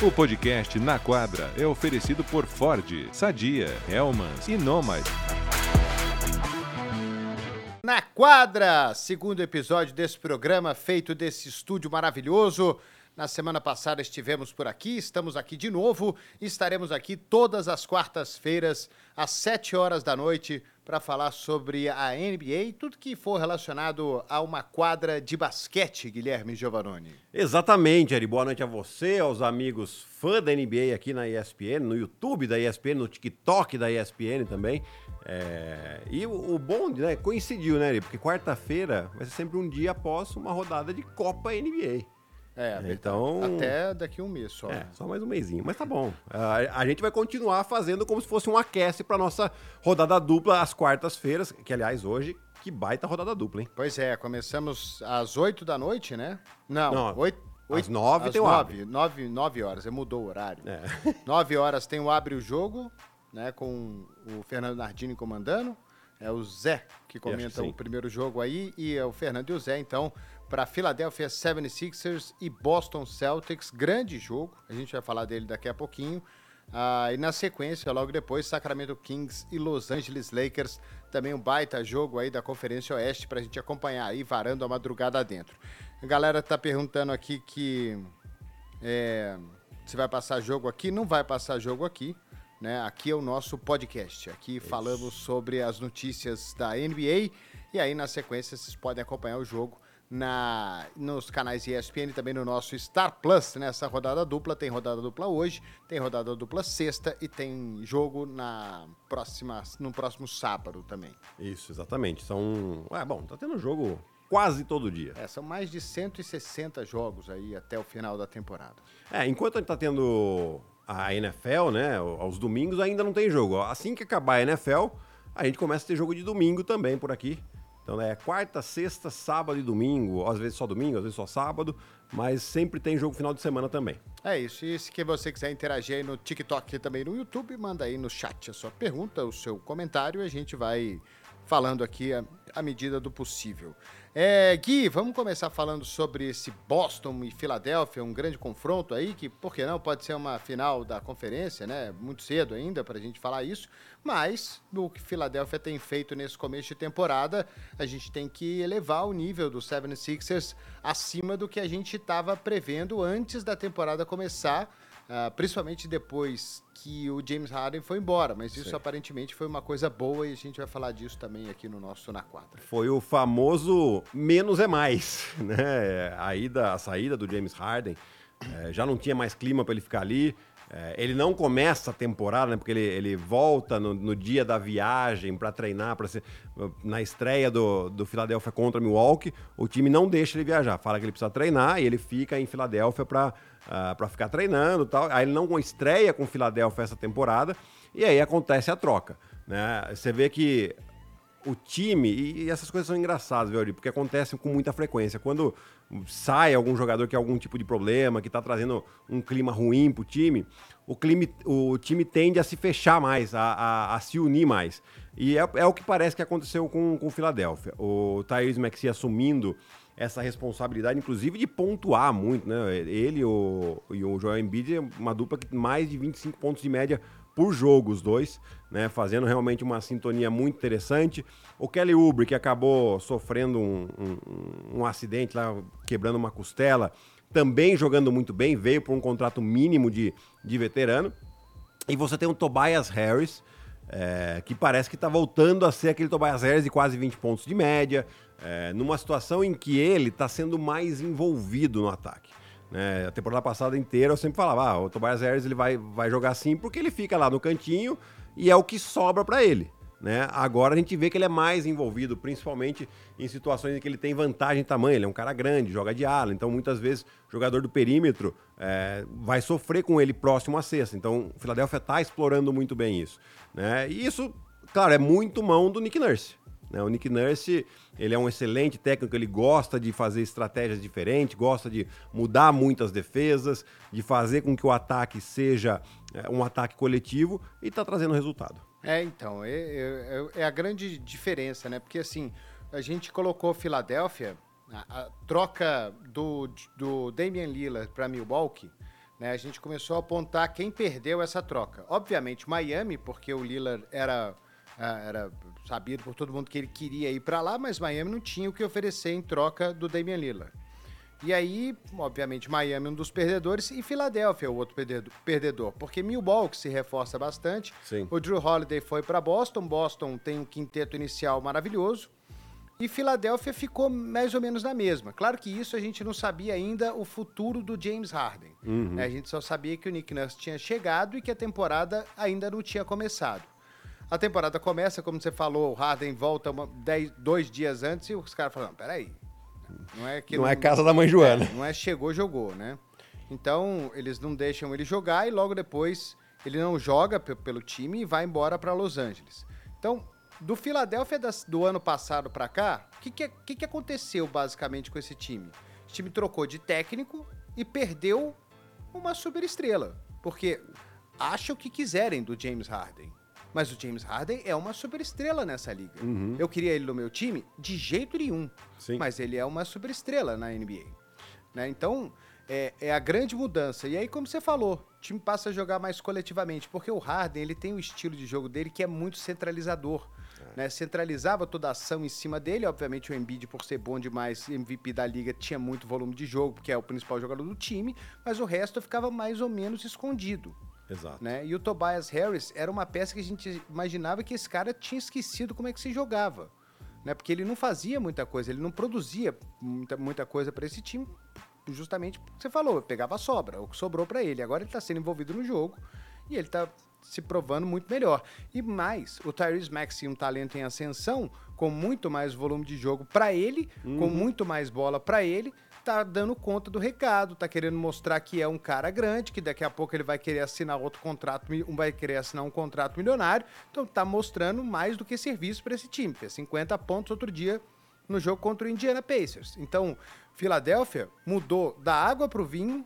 O podcast Na Quadra é oferecido por Ford, Sadia, Hellmans e Nomad. Na Quadra, segundo episódio desse programa feito desse estúdio maravilhoso. Na semana passada estivemos por aqui, estamos aqui de novo e estaremos aqui todas as quartas-feiras, às 7 horas da noite, para falar sobre a NBA e tudo que for relacionado a uma quadra de basquete, Guilherme Giovannoni. Exatamente, Eri. Boa noite a você, aos amigos fã da NBA aqui na ESPN, no YouTube da ESPN, no TikTok da ESPN também. É... E o, o bom, né, coincidiu, né, Eri? Porque quarta-feira vai ser sempre um dia após uma rodada de Copa NBA. É, então. Até daqui um mês só. É, só mais um mêsinho. Mas tá bom. A, a gente vai continuar fazendo como se fosse um aquece para nossa rodada dupla às quartas-feiras, que aliás hoje que baita rodada dupla, hein? Pois é, começamos às 8 da noite, né? Não, Não 8, 8 às 9 tem o 9, 9, 9 horas, mudou o horário. É. 9 horas tem o Abre o Jogo, né? Com o Fernando Nardini comandando. É o Zé que comenta que o primeiro jogo aí e é o Fernando e o Zé, então para Philadelphia 76ers e Boston Celtics. Grande jogo, a gente vai falar dele daqui a pouquinho. Ah, e na sequência, logo depois, Sacramento Kings e Los Angeles Lakers. Também um baita jogo aí da Conferência Oeste para a gente acompanhar aí, varando a madrugada dentro. A galera tá perguntando aqui que é, se vai passar jogo aqui. Não vai passar jogo aqui. Né? Aqui é o nosso podcast. Aqui falamos sobre as notícias da NBA. E aí, na sequência, vocês podem acompanhar o jogo na, nos canais ESPN e também no nosso Star Plus, nessa rodada dupla. Tem rodada dupla hoje, tem rodada dupla sexta e tem jogo na próxima, no próximo sábado também. Isso, exatamente. São. É, bom, tá tendo jogo quase todo dia. É, são mais de 160 jogos aí até o final da temporada. É, enquanto a gente tá tendo a NFL, né, aos domingos ainda não tem jogo. Assim que acabar a NFL, a gente começa a ter jogo de domingo também por aqui. Então é quarta, sexta, sábado e domingo, às vezes só domingo, às vezes só sábado, mas sempre tem jogo final de semana também. É isso. E se você quiser interagir aí no TikTok e também no YouTube, manda aí no chat a sua pergunta, o seu comentário e a gente vai falando aqui à medida do possível. É, Gui, vamos começar falando sobre esse Boston e Filadélfia, um grande confronto aí, que, por que não, pode ser uma final da conferência, né? Muito cedo ainda para a gente falar isso, mas no que Filadélfia tem feito nesse começo de temporada, a gente tem que elevar o nível do 76ers acima do que a gente estava prevendo antes da temporada começar Uh, principalmente depois que o James Harden foi embora, mas isso Sim. aparentemente foi uma coisa boa e a gente vai falar disso também aqui no nosso Na Quadra. Foi o famoso menos é mais, né? A, ida, a saída do James Harden, é, já não tinha mais clima para ele ficar ali, é, ele não começa a temporada, né, porque ele, ele volta no, no dia da viagem para treinar, para ser na estreia do, do Philadelphia contra Milwaukee. O time não deixa ele viajar, fala que ele precisa treinar e ele fica em Filadélfia para uh, para ficar treinando tal. Aí ele não estreia com o Philadelphia essa temporada e aí acontece a troca. Né? Você vê que o time, e essas coisas são engraçadas, viu, porque acontecem com muita frequência. Quando sai algum jogador que tem algum tipo de problema, que está trazendo um clima ruim para o time, o, clima, o time tende a se fechar mais, a, a, a se unir mais. E é, é, o que parece que aconteceu com o Philadelphia. O Tyrese Maxey assumindo essa responsabilidade, inclusive de pontuar muito, né? Ele o, e o Joel Embiid é uma dupla que mais de 25 pontos de média por jogo, os dois, né? Fazendo realmente uma sintonia muito interessante. O Kelly Oubre, que acabou sofrendo um, um, um acidente lá, quebrando uma costela, também jogando muito bem, veio por um contrato mínimo de, de veterano. E você tem o Tobias Harris, é, que parece que está voltando a ser aquele Tobias Harris de quase 20 pontos de média, é, numa situação em que ele está sendo mais envolvido no ataque. Né? A temporada passada inteira eu sempre falava, ah, o Tobias Harris ele vai, vai jogar assim porque ele fica lá no cantinho e é o que sobra para ele. Né? Agora a gente vê que ele é mais envolvido, principalmente em situações em que ele tem vantagem de tamanho. Ele é um cara grande, joga de ala, então muitas vezes jogador do perímetro é, vai sofrer com ele próximo à cesta. Então o Philadelphia está explorando muito bem isso. Né? E isso, claro, é muito mão do Nick Nurse. Né? O Nick Nurse ele é um excelente técnico, ele gosta de fazer estratégias diferentes, gosta de mudar muitas defesas, de fazer com que o ataque seja é, um ataque coletivo e está trazendo resultado. É, então, é, é, é, a grande diferença, né? Porque assim, a gente colocou Filadélfia, a, a troca do, do Damian Lillard para Milwaukee né, a gente começou a apontar quem perdeu essa troca. Obviamente, Miami, porque o Lillard era, era sabido por todo mundo que ele queria ir para lá, mas Miami não tinha o que oferecer em troca do Damian Lillard. E aí, obviamente, Miami é um dos perdedores e Filadélfia é o outro perdedor, porque Milwaukee se reforça bastante. Sim. O Drew Holiday foi para Boston, Boston tem um quinteto inicial maravilhoso. E Filadélfia ficou mais ou menos na mesma. Claro que isso a gente não sabia ainda o futuro do James Harden. Uhum. A gente só sabia que o Nick Nurse tinha chegado e que a temporada ainda não tinha começado. A temporada começa, como você falou, o Harden volta uma, dez, dois dias antes e os caras falam, peraí, não é, que não, não é casa da mãe Joana. É, não é chegou, jogou, né? Então, eles não deixam ele jogar e logo depois ele não joga pelo time e vai embora para Los Angeles. Então, do Philadelphia do ano passado para cá, o que, que, que, aconteceu basicamente com esse time? O time trocou de técnico e perdeu uma super estrela. Porque acham o que quiserem do James Harden. Mas o James Harden é uma super estrela nessa liga. Uhum. Eu queria ele no meu time de jeito nenhum. Sim. Mas ele é uma super estrela na NBA. Né? Então, é, é, a grande mudança. E aí, como você falou, o time passa a jogar mais coletivamente, porque o Harden ele tem o estilo de jogo dele que é muito centralizador. É. Né? Centralizava toda a ação em cima dele. Obviamente, o Embiid, por ser bom demais, MVP da liga, tinha muito volume de jogo, porque é o principal jogador do time, mas o resto ficava mais ou menos escondido. Exato. Né? E o Tobias Harris era uma peça que a gente imaginava que esse cara tinha esquecido como é que se jogava. Né? Porque ele não fazia muita coisa, ele não produzia muita, muita coisa para esse time, justamente porque você falou, pegava a sobra, o que sobrou para ele. Agora ele está sendo envolvido no jogo e ele está se provando muito melhor. E mais, o Tyrese Maxey, um talento em ascensão, com muito mais volume de jogo para ele, uhum. com muito mais bola para ele, tá dando conta do recado, tá querendo mostrar que é um cara grande, que daqui a pouco ele vai querer assinar outro contrato, vai querer assinar um contrato milionário. Então tá mostrando mais do que serviço para esse time. Fez 50 pontos outro dia no jogo contra o Indiana Pacers. Então, Filadélfia mudou da água pro vinho,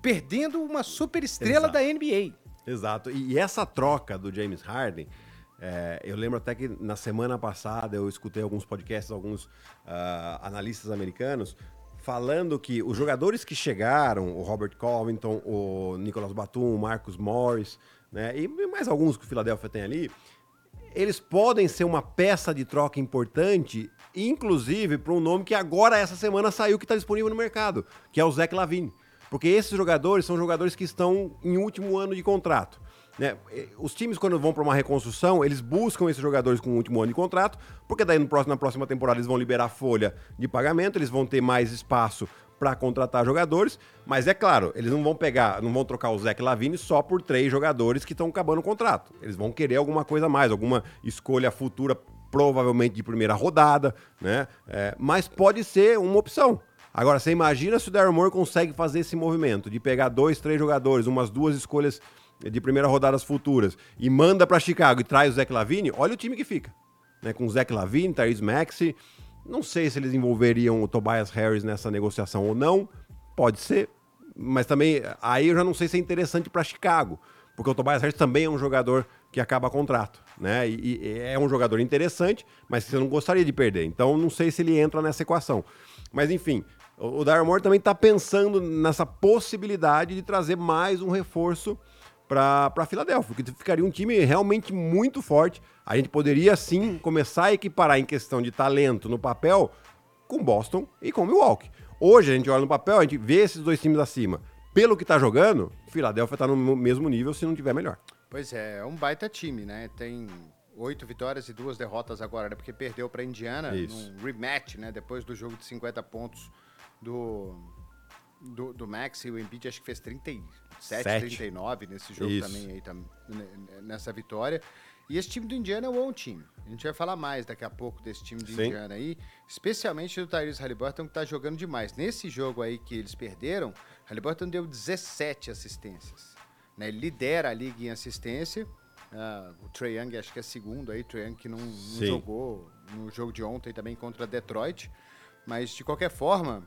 perdendo uma super estrela Exato. da NBA. Exato. E essa troca do James Harden, é, eu lembro até que na semana passada eu escutei alguns podcasts, alguns uh, analistas americanos falando que os jogadores que chegaram, o Robert Covington, o Nicolas Batum, o Marcus Morris, né, e mais alguns que o Philadelphia tem ali, eles podem ser uma peça de troca importante, inclusive para um nome que agora, essa semana, saiu que está disponível no mercado, que é o Zach Lavine. Porque esses jogadores são jogadores que estão em último ano de contrato. Né? Os times, quando vão para uma reconstrução, eles buscam esses jogadores com o último ano de contrato, porque daí no próximo, na próxima temporada eles vão liberar folha de pagamento, eles vão ter mais espaço para contratar jogadores, mas é claro, eles não vão pegar, não vão trocar o Zach Lavine só por três jogadores que estão acabando o contrato. Eles vão querer alguma coisa a mais, alguma escolha futura, provavelmente de primeira rodada, né? É, mas pode ser uma opção. Agora, você imagina se o Daryl Moore consegue fazer esse movimento de pegar dois, três jogadores, umas duas escolhas de primeira rodadas futuras e manda para Chicago e traz o Zach Lavine, olha o time que fica. Né? Com o Zach Lavine, Tyrese Maxey. Não sei se eles envolveriam o Tobias Harris nessa negociação ou não. Pode ser. Mas também, aí eu já não sei se é interessante para Chicago. Porque o Tobias Harris também é um jogador que acaba contrato, né? E, e, é um jogador interessante, mas você não gostaria de perder. Então, não sei se ele entra nessa equação. Mas, enfim, o, o Darren Moore também está pensando nessa possibilidade de trazer mais um reforço para Filadélfia, que ficaria um time realmente muito forte. A gente poderia sim começar a equiparar em questão de talento no papel com Boston e com Milwaukee. Hoje a gente olha no papel, a gente vê esses dois times acima. Pelo que está jogando, Filadélfia está no mesmo nível, se não tiver melhor. Pois é, é um baita time, né? Tem oito vitórias e duas derrotas agora, né? Porque perdeu para Indiana Isso. num rematch, né? Depois do jogo de 50 pontos do, do, do Max e o Embiid acho que fez 37, Sete. 39 nesse jogo Isso. também, aí, tam, nessa vitória. E esse time do Indiana é um bom time. A gente vai falar mais daqui a pouco desse time do Sim. Indiana aí, especialmente do Tyrese Halliburton, que tá jogando demais. Nesse jogo aí que eles perderam, Halliburton deu 17 assistências. Né? Ele lidera a liga em assistência. Uh, o Trae Young acho que é segundo aí, Trae Young que não, não jogou no jogo de ontem também contra Detroit. Mas, de qualquer forma,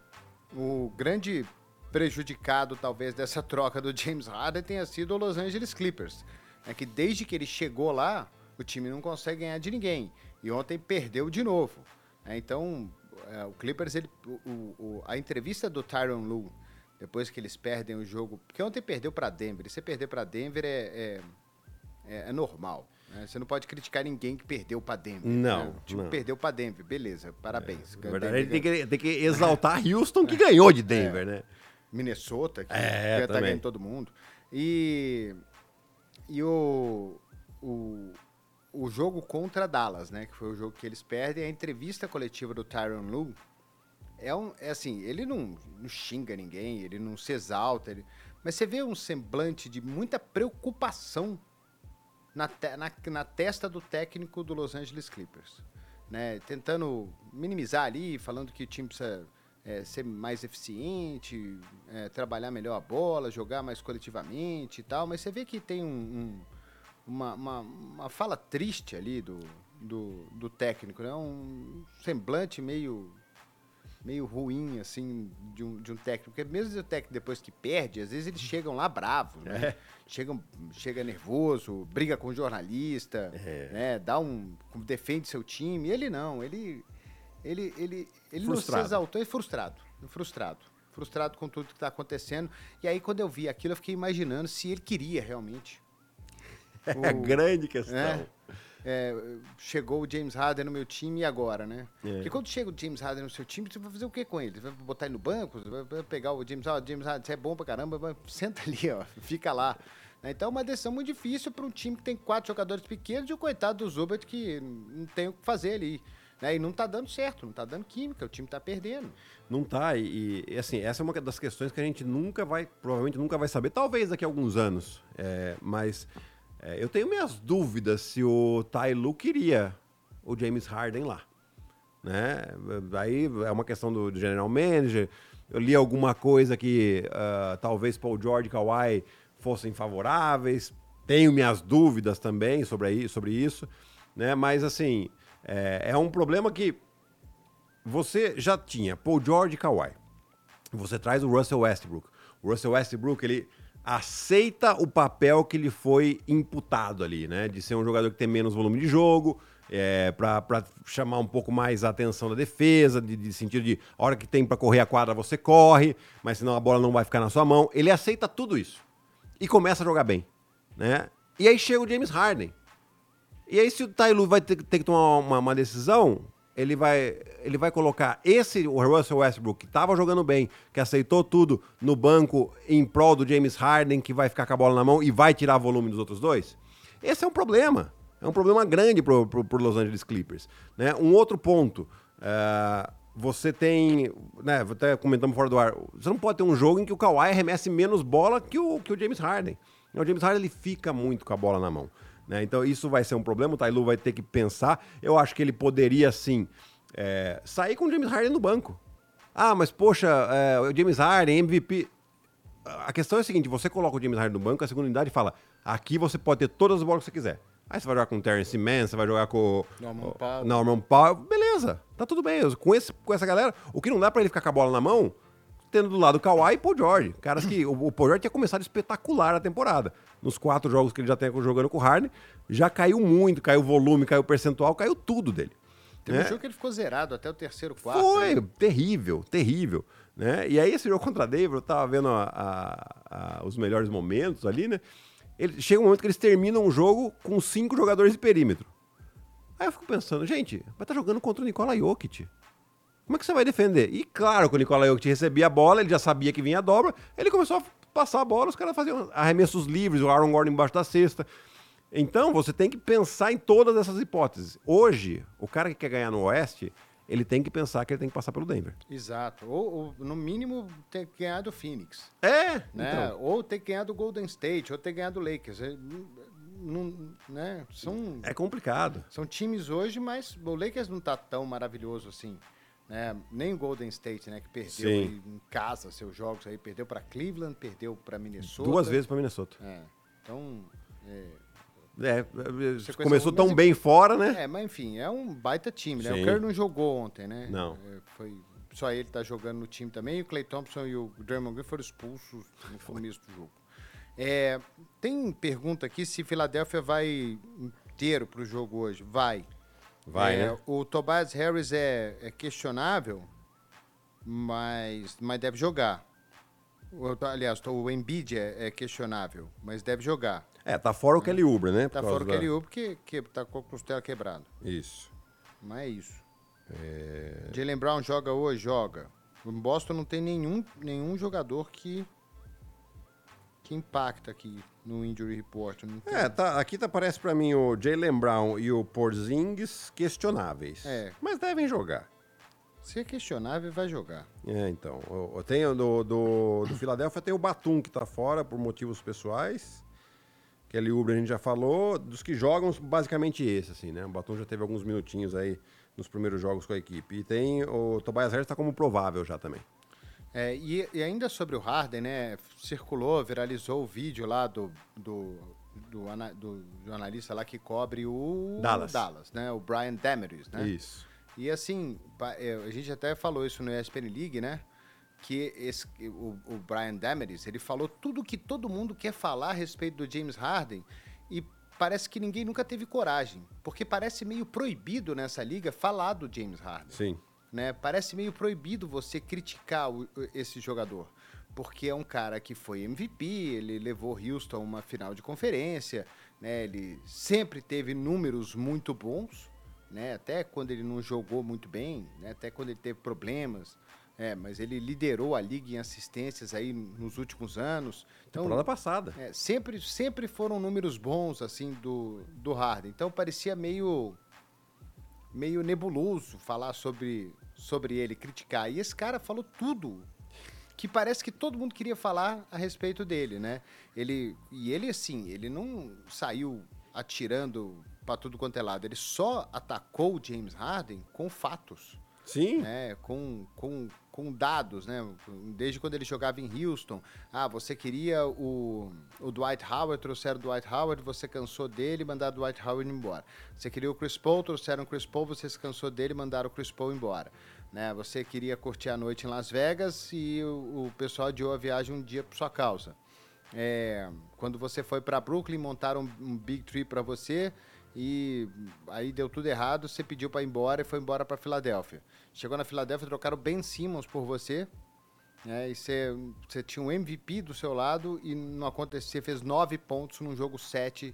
o grande prejudicado, talvez, dessa troca do James Harden tenha sido o Los Angeles Clippers. É que desde que ele chegou lá, o time não consegue ganhar de ninguém. E ontem perdeu de novo. É, então, é, o Clippers, ele, o, o, a entrevista do Tyron Lue depois que eles perdem o jogo. Porque ontem perdeu para Denver. E você perder para Denver é, é, é, é normal. Né? Você não pode criticar ninguém que perdeu para Denver. Não. Né? Tipo, não. perdeu para Denver. Beleza, parabéns. É, verdade, ele tem que, tem que exaltar Houston, que ganhou de Denver, né? Minnesota, que é, tá ganhando todo mundo. E, e o, o, o jogo contra Dallas, né? Que foi o jogo que eles perdem. A entrevista coletiva do Tyron Lue é, um, é assim, ele não, não xinga ninguém, ele não se exalta, ele, mas você vê um semblante de muita preocupação na, te, na, na, testa do técnico do Los Angeles Clippers. Né? Tentando minimizar ali, falando que o time precisa é, ser mais eficiente, é, trabalhar melhor a bola, jogar mais coletivamente e tal, mas você vê que tem um, um, uma, uma, uma, fala triste ali do, do, do técnico, né? um semblante meio meio ruim, assim, de um, de um técnico. Porque mesmo o técnico, depois que perde, às vezes eles chegam lá bravos, né? É. Chegam, chega nervoso, briga com o jornalista, é. né? Dá um... defende seu time. Ele não, ele... Ele, ele, ele não se exaltou, é frustrado. Frustrado. Frustrado com tudo que está acontecendo. E aí, quando eu vi aquilo, eu fiquei imaginando se ele queria realmente. É a grande questão. É, é, chegou o James Harden no meu time e agora, né? É. Porque quando chega o James Harden no seu time, você vai fazer o que com ele? Você vai botar ele no banco? Você vai pegar o James Harden? James Harden, você é bom pra caramba, mas senta ali, ó, fica lá. Né? Então é uma decisão muito difícil para um time que tem quatro jogadores pequenos e o coitado do Zubat que não tem o que fazer ali. Né? E não tá dando certo, não tá dando química, o time tá perdendo. Não tá, e, e, assim, essa é uma das questões que a gente nunca vai, provavelmente nunca vai saber, talvez daqui a alguns anos, é, mas é, eu tenho minhas dúvidas se o Lu queria o James Harden lá. Né? Aí é uma questão do, do general manager. Eu li alguma coisa que uh, talvez Paul George e Kawhi fossem favoráveis. Tenho minhas dúvidas também sobre, sobre isso. Né? Mas, assim, é, é um problema que você já tinha Paul George e Kawhi. Você traz o Russell Westbrook. O Russell Westbrook, ele aceita o papel que lhe foi imputado ali, né? De ser um jogador que tem menos volume de jogo, é, para chamar um pouco mais a atenção da defesa, de, de sentido de a hora que tem para correr a quadra você corre, mas senão a bola não vai ficar na sua mão. Ele aceita tudo isso e começa a jogar bem, né? E aí chega o James Harden. E aí se o Tailu vai ter, ter que tomar uma, uma decisão, ele vai, ele vai colocar esse o Russell Westbrook, que estava jogando bem, que aceitou tudo no banco em prol do James Harden, que vai ficar com a bola na mão e vai tirar volume dos outros dois? Esse é um problema. É um problema grande para o Los Angeles Clippers. Né? Um outro ponto. Uh, você tem. Né, até comentamos fora do ar. Você não pode ter um jogo em que o Kawhi arremesse menos bola que o, que o James Harden. O James Harden ele fica muito com a bola na mão. Né? Então isso vai ser um problema, o Tailu vai ter que pensar. Eu acho que ele poderia sim é, sair com o James Harden no banco. Ah, mas poxa, é, o James Harden, MVP. A questão é a seguinte: você coloca o James Harden no banco, a segunda unidade fala: aqui você pode ter todas as bolas que você quiser. Aí você vai jogar com o Terence Mann, você vai jogar com Norman Powell. Norman Powell. Beleza, tá tudo bem. Com, esse, com essa galera, o que não dá para ele ficar com a bola na mão, tendo do lado o Kawhi e Paul George. Caras que o, o Paul George tinha começado espetacular a temporada. Nos quatro jogos que ele já tem jogando com o Harden, já caiu muito, caiu o volume, caiu o percentual, caiu tudo dele. Teve né? um jogo que ele ficou zerado até o terceiro quarto. Foi, né? terrível, terrível. Né? E aí esse jogo contra a Denver, eu tava vendo a, a, a, os melhores momentos ali, né? Ele, chega um momento que eles terminam o jogo com cinco jogadores de perímetro. Aí eu fico pensando, gente, vai estar tá jogando contra o Nikola Jokic. Como é que você vai defender? E claro que o Nikola Jokic recebia a bola, ele já sabia que vinha a dobra, ele começou a passar a bola, os caras faziam arremessos livres, o Aaron Gordon embaixo da cesta. Então, você tem que pensar em todas essas hipóteses. Hoje, o cara que quer ganhar no Oeste, ele tem que pensar que ele tem que passar pelo Denver. Exato. Ou, ou no mínimo, ter que ganhar do Phoenix. É, né? Então. Ou ter que ganhar do Golden State, ou ter que ganhar do Lakers. É, não, né? São, é complicado. São times hoje, mas o Lakers não está tão maravilhoso assim. Né? Nem o Golden State, né, que perdeu em casa seus jogos aí, perdeu para Cleveland, perdeu para Minnesota. Duas vezes para Minnesota. É. Então, é, é, começou tão mas, bem fora, né? É, mas enfim, é um baita time, né? Sim. O Kerr não jogou ontem, né? Não. É, foi só ele tá jogando no time também. E o Clay Thompson e o Draymond Green foram expulsos no começo do jogo. É, tem pergunta aqui se Filadélfia vai inteiro pro jogo hoje. Vai. Vai, é, né? O Tobias Harris é, é, questionável, mas, mas deve jogar. aliás, o Embiid é, é, questionável, mas deve jogar. É, tá fora o Kelly Oubre, né? Tá fora o Kelly Oubre que, que tá com a costela quebrada. Isso. Mas é isso. É... Jalen Brown joga hoje? Joga. O Boston não tem nenhum, nenhum jogador que que impacta aqui no injury report. É, tá, aqui tá, parece para mim o Jalen Brown e o Porzingis questionáveis. É. Mas devem jogar. Se é questionável, vai jogar. É, então. Tenho do, do, do Philadelphia tem o Batum que tá fora por motivos pessoais. Kelly Oubre a gente já falou. Dos que jogam, basicamente esse, assim, né? O Batum já teve alguns minutinhos aí nos primeiros jogos com a equipe. E tem o Tobias Harris tá como provável já também. É, e, e, ainda sobre o Harden, né? Circulou, viralizou o vídeo lá do, do, do, do jornalista lá que cobre o Dallas, Dallas né? O Brian Damaris, né? Isso. E assim, é, a gente até falou isso no ESPN League, né? Que esse, o, o Brian Damaris, ele falou tudo que todo mundo quer falar a respeito do James Harden e parece que ninguém nunca teve coragem, porque parece meio proibido nessa liga falar do James Harden. Sim. Né? Parece meio proibido você criticar o, esse jogador, porque é um cara que foi MVP, ele levou Houston a uma final de conferência, né? Ele sempre teve números muito bons, né? Até quando ele não jogou muito bem, né? Até quando ele teve problemas, é, mas ele liderou a liga em assistências aí nos últimos anos. Então, temporada passada. É, sempre, sempre foram números bons assim do, do Harden. Então parecia meio meio nebuloso falar sobre sobre ele, criticar. E esse cara falou tudo que parece que todo mundo queria falar a respeito dele, né? Ele e ele assim, ele não saiu atirando para tudo quanto é lado. Ele só atacou o James Harden com fatos. Sim. Né? Com, com, com dados, né? Desde quando ele jogava em Houston. Ah, você queria o, o Dwight Howard, trouxeram o Dwight Howard, você cansou dele mandaram o Dwight Howard embora. Você queria o Chris Paul, trouxeram o Chris Paul, você se cansou dele mandaram o Chris Paul embora. Né? Você queria curtir a noite em Las Vegas e o, o pessoal adiou a viagem um dia por sua causa. É, quando você foi para Brooklyn, montaram um, um Big Tree para você e aí deu tudo errado, você pediu para ir embora e foi embora para Filadélfia. Chegou na Filadélfia, trocaram Ben Simmons por você, né? E você, você tinha um MVP do seu lado e não aconteceu, você fez nove pontos num jogo sete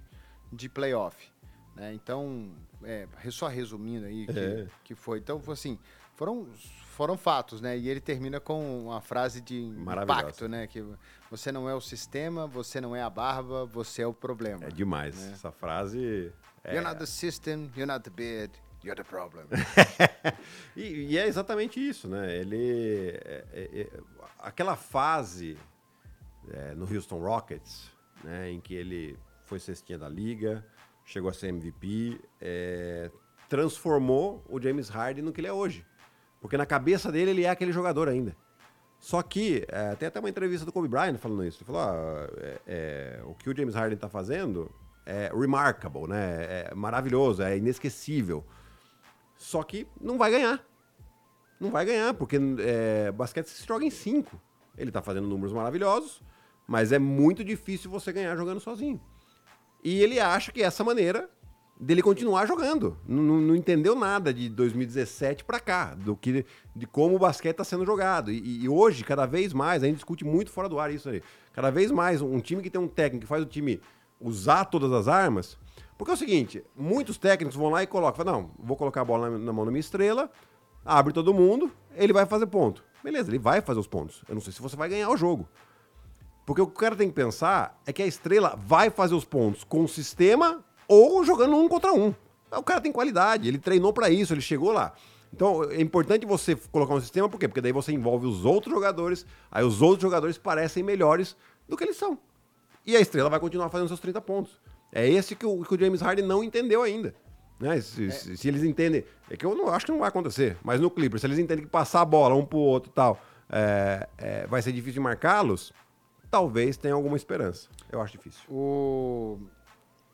de playoff. Né? Então, é, só resumindo aí que, é. que foi. Então, assim, foram, foram fatos, né? E ele termina com uma frase de impacto, né? Que você não é o sistema, você não é a barba, você é o problema. É demais. Né? Essa frase é... You're not the system, you're not the bed, you're the problem. e, e, é exatamente isso, né? Ele. É, é, é aquela fase é, no Houston Rockets, né, em que ele foi cestinha da liga, chegou a ser MVP, é, transformou o James Harden no que ele é hoje. Porque na cabeça dele ele é aquele jogador ainda. Só que, é, tem até uma entrevista do Kobe Bryant falando isso. Ele falou: ah, é, é, o que o James Harden está fazendo é remarkable, né? É maravilhoso, é inesquecível. Só que não vai ganhar. Não vai ganhar, porque é, basquete se joga em cinco. Ele tá fazendo números maravilhosos, mas é muito difícil você ganhar jogando sozinho. E ele acha que essa maneira dele continuar jogando. Não, não entendeu nada de 2017 para cá, do que de como o basquete está sendo jogado. E, e, hoje, cada vez mais, a gente discute muito fora do ar isso aí. Cada vez mais, um time que tem um técnico que faz o time usar todas as armas. Porque é o seguinte, muitos técnicos vão lá e colocam, não, vou colocar a bola na, na mão da minha estrela, abre todo mundo, ele vai fazer ponto. Beleza, ele vai fazer os pontos. Eu não sei se você vai ganhar o jogo. Porque o que o cara tem que pensar é que a estrela vai fazer os pontos com o sistema ou jogando um contra um. O cara tem qualidade, ele treinou para isso, ele chegou lá. Então é importante você colocar um sistema, por quê? Porque daí você envolve os outros jogadores, aí os outros jogadores parecem melhores do que eles são. E a estrela vai continuar fazendo seus 30 pontos. É esse que o, que o James Harden não entendeu ainda. Né? Se, é. se, se, eles entendem. É que eu não acho que não vai acontecer. Mas no Clippers, se eles entendem que passar a bola um pro outro e tal é, é, vai ser difícil de marcá-los, talvez tenha alguma esperança. Eu acho difícil. O,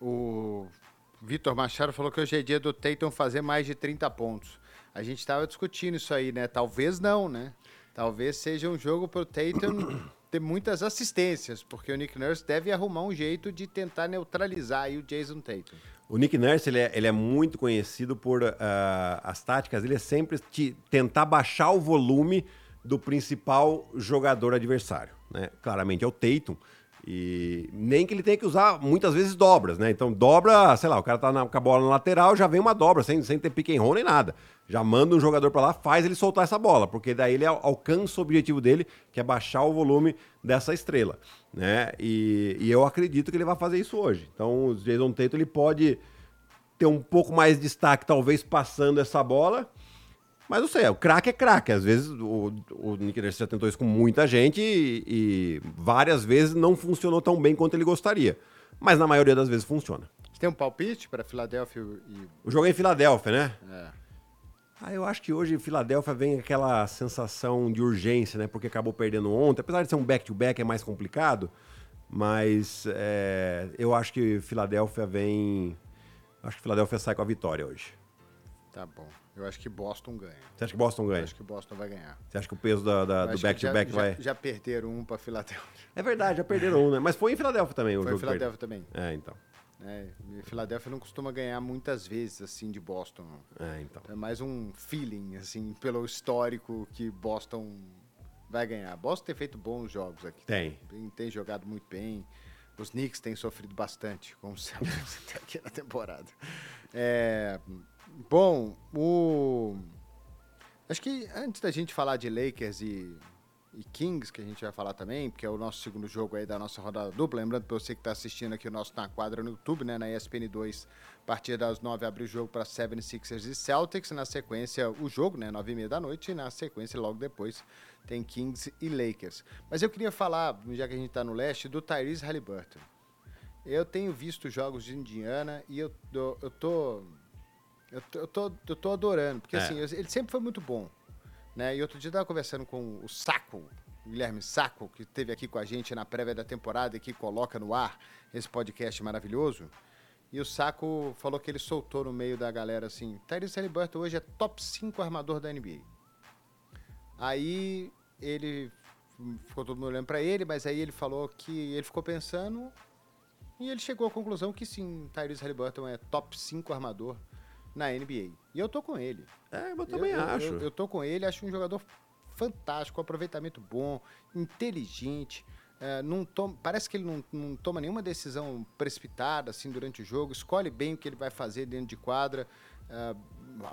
o Vitor Machado falou que hoje é dia do Tatum fazer mais de 30 pontos. A gente estava discutindo isso aí, né? Talvez não, né? Talvez seja um jogo pro Tatum ter muitas assistências, porque o Nick Nurse deve arrumar um jeito de tentar neutralizar o Jason Tatum. O Nick Nurse ele é, ele é muito conhecido por uh, as táticas, ele é sempre te, tentar baixar o volume do principal jogador adversário. né? Claramente é o Tatum. E nem que ele tenha que usar muitas vezes dobras, né? Então dobra, sei lá, o cara tá na, com a bola na lateral, já vem uma dobra, sem, sem ter pick and roll nem nada. Já manda um jogador para lá, faz ele soltar essa bola, porque daí ele alcança o objetivo dele, que é baixar o volume dessa estrela, né? E, e eu acredito que ele vai fazer isso hoje. Então o Jason Tatum ele pode ter um pouco mais de destaque, talvez passando essa bola, mas não sei, o craque é craque. Às vezes o, o Nick Nurse já tentou isso com muita gente e, e, várias vezes não funcionou tão bem quanto ele gostaria. Mas na maioria das vezes funciona. Você tem um palpite para Filadélfia e. O jogo é em Filadélfia, né? É. Ah, eu acho que hoje em Filadélfia vem aquela sensação de urgência, né? Porque acabou perdendo ontem. Apesar de ser um back-to-back, -back, é mais complicado. Mas é, eu acho que Filadélfia vem. Acho que Filadélfia sai com a vitória hoje. Tá bom. Eu acho que Boston ganha. Você acha que Boston ganha? Eu acho que Boston vai ganhar. Você acha que o peso da, da, do back-to-back -back vai. Já, já perderam um para Filadélfia. É verdade, já perderam um, né? Mas foi em Filadélfia também o foi jogo. Foi em Filadélfia também. É, então. É, Filadélfia não costuma ganhar muitas vezes assim de Boston. É, então. É mais um feeling assim pelo histórico que Boston vai ganhar. Boston tem feito bons jogos aqui. Tem. Tem, tem jogado muito bem. Os Knicks têm sofrido bastante com o Celtics aqui na temporada. É, Bom, o. Acho que antes da gente falar de Lakers e, e, Kings, que a gente vai falar também, porque é o nosso segundo jogo aí da nossa rodada dupla. Lembrando para você que está assistindo aqui o nosso Na Quadra no YouTube, né, na ESPN 2, a partir das 9 abre o jogo para 76ers e Celtics. Na sequência, o jogo, né, 9 e meia da noite. E na sequência, logo depois, tem Kings e Lakers. Mas eu queria falar, já que a gente está no leste, do Tyrese Halliburton. Eu tenho visto jogos de Indiana e eu, eu, eu tô eu, eu, tô, eu tô adorando, porque é. assim, ele sempre foi muito bom. Né? E outro dia eu tava conversando com o Saco, o Guilherme Saco, que esteve aqui com a gente na prévia da temporada e que coloca no ar esse podcast maravilhoso. E o Saco falou que ele soltou no meio da galera assim: Tyrese Halliburton hoje é top 5 armador da NBA. Aí ele ficou todo mundo olhando para ele, mas aí ele falou que ele ficou pensando e ele chegou à conclusão que sim, Tyrese Halliburton é top 5 armador na NBA. E eu tô com ele. É, eu também eu, acho. Eu, eu, tô com ele, acho um jogador fantástico, aproveitamento bom, inteligente. É, não toma, parece que ele não, não, toma nenhuma decisão precipitada assim durante o jogo, escolhe bem o que ele vai fazer dentro de quadra. É,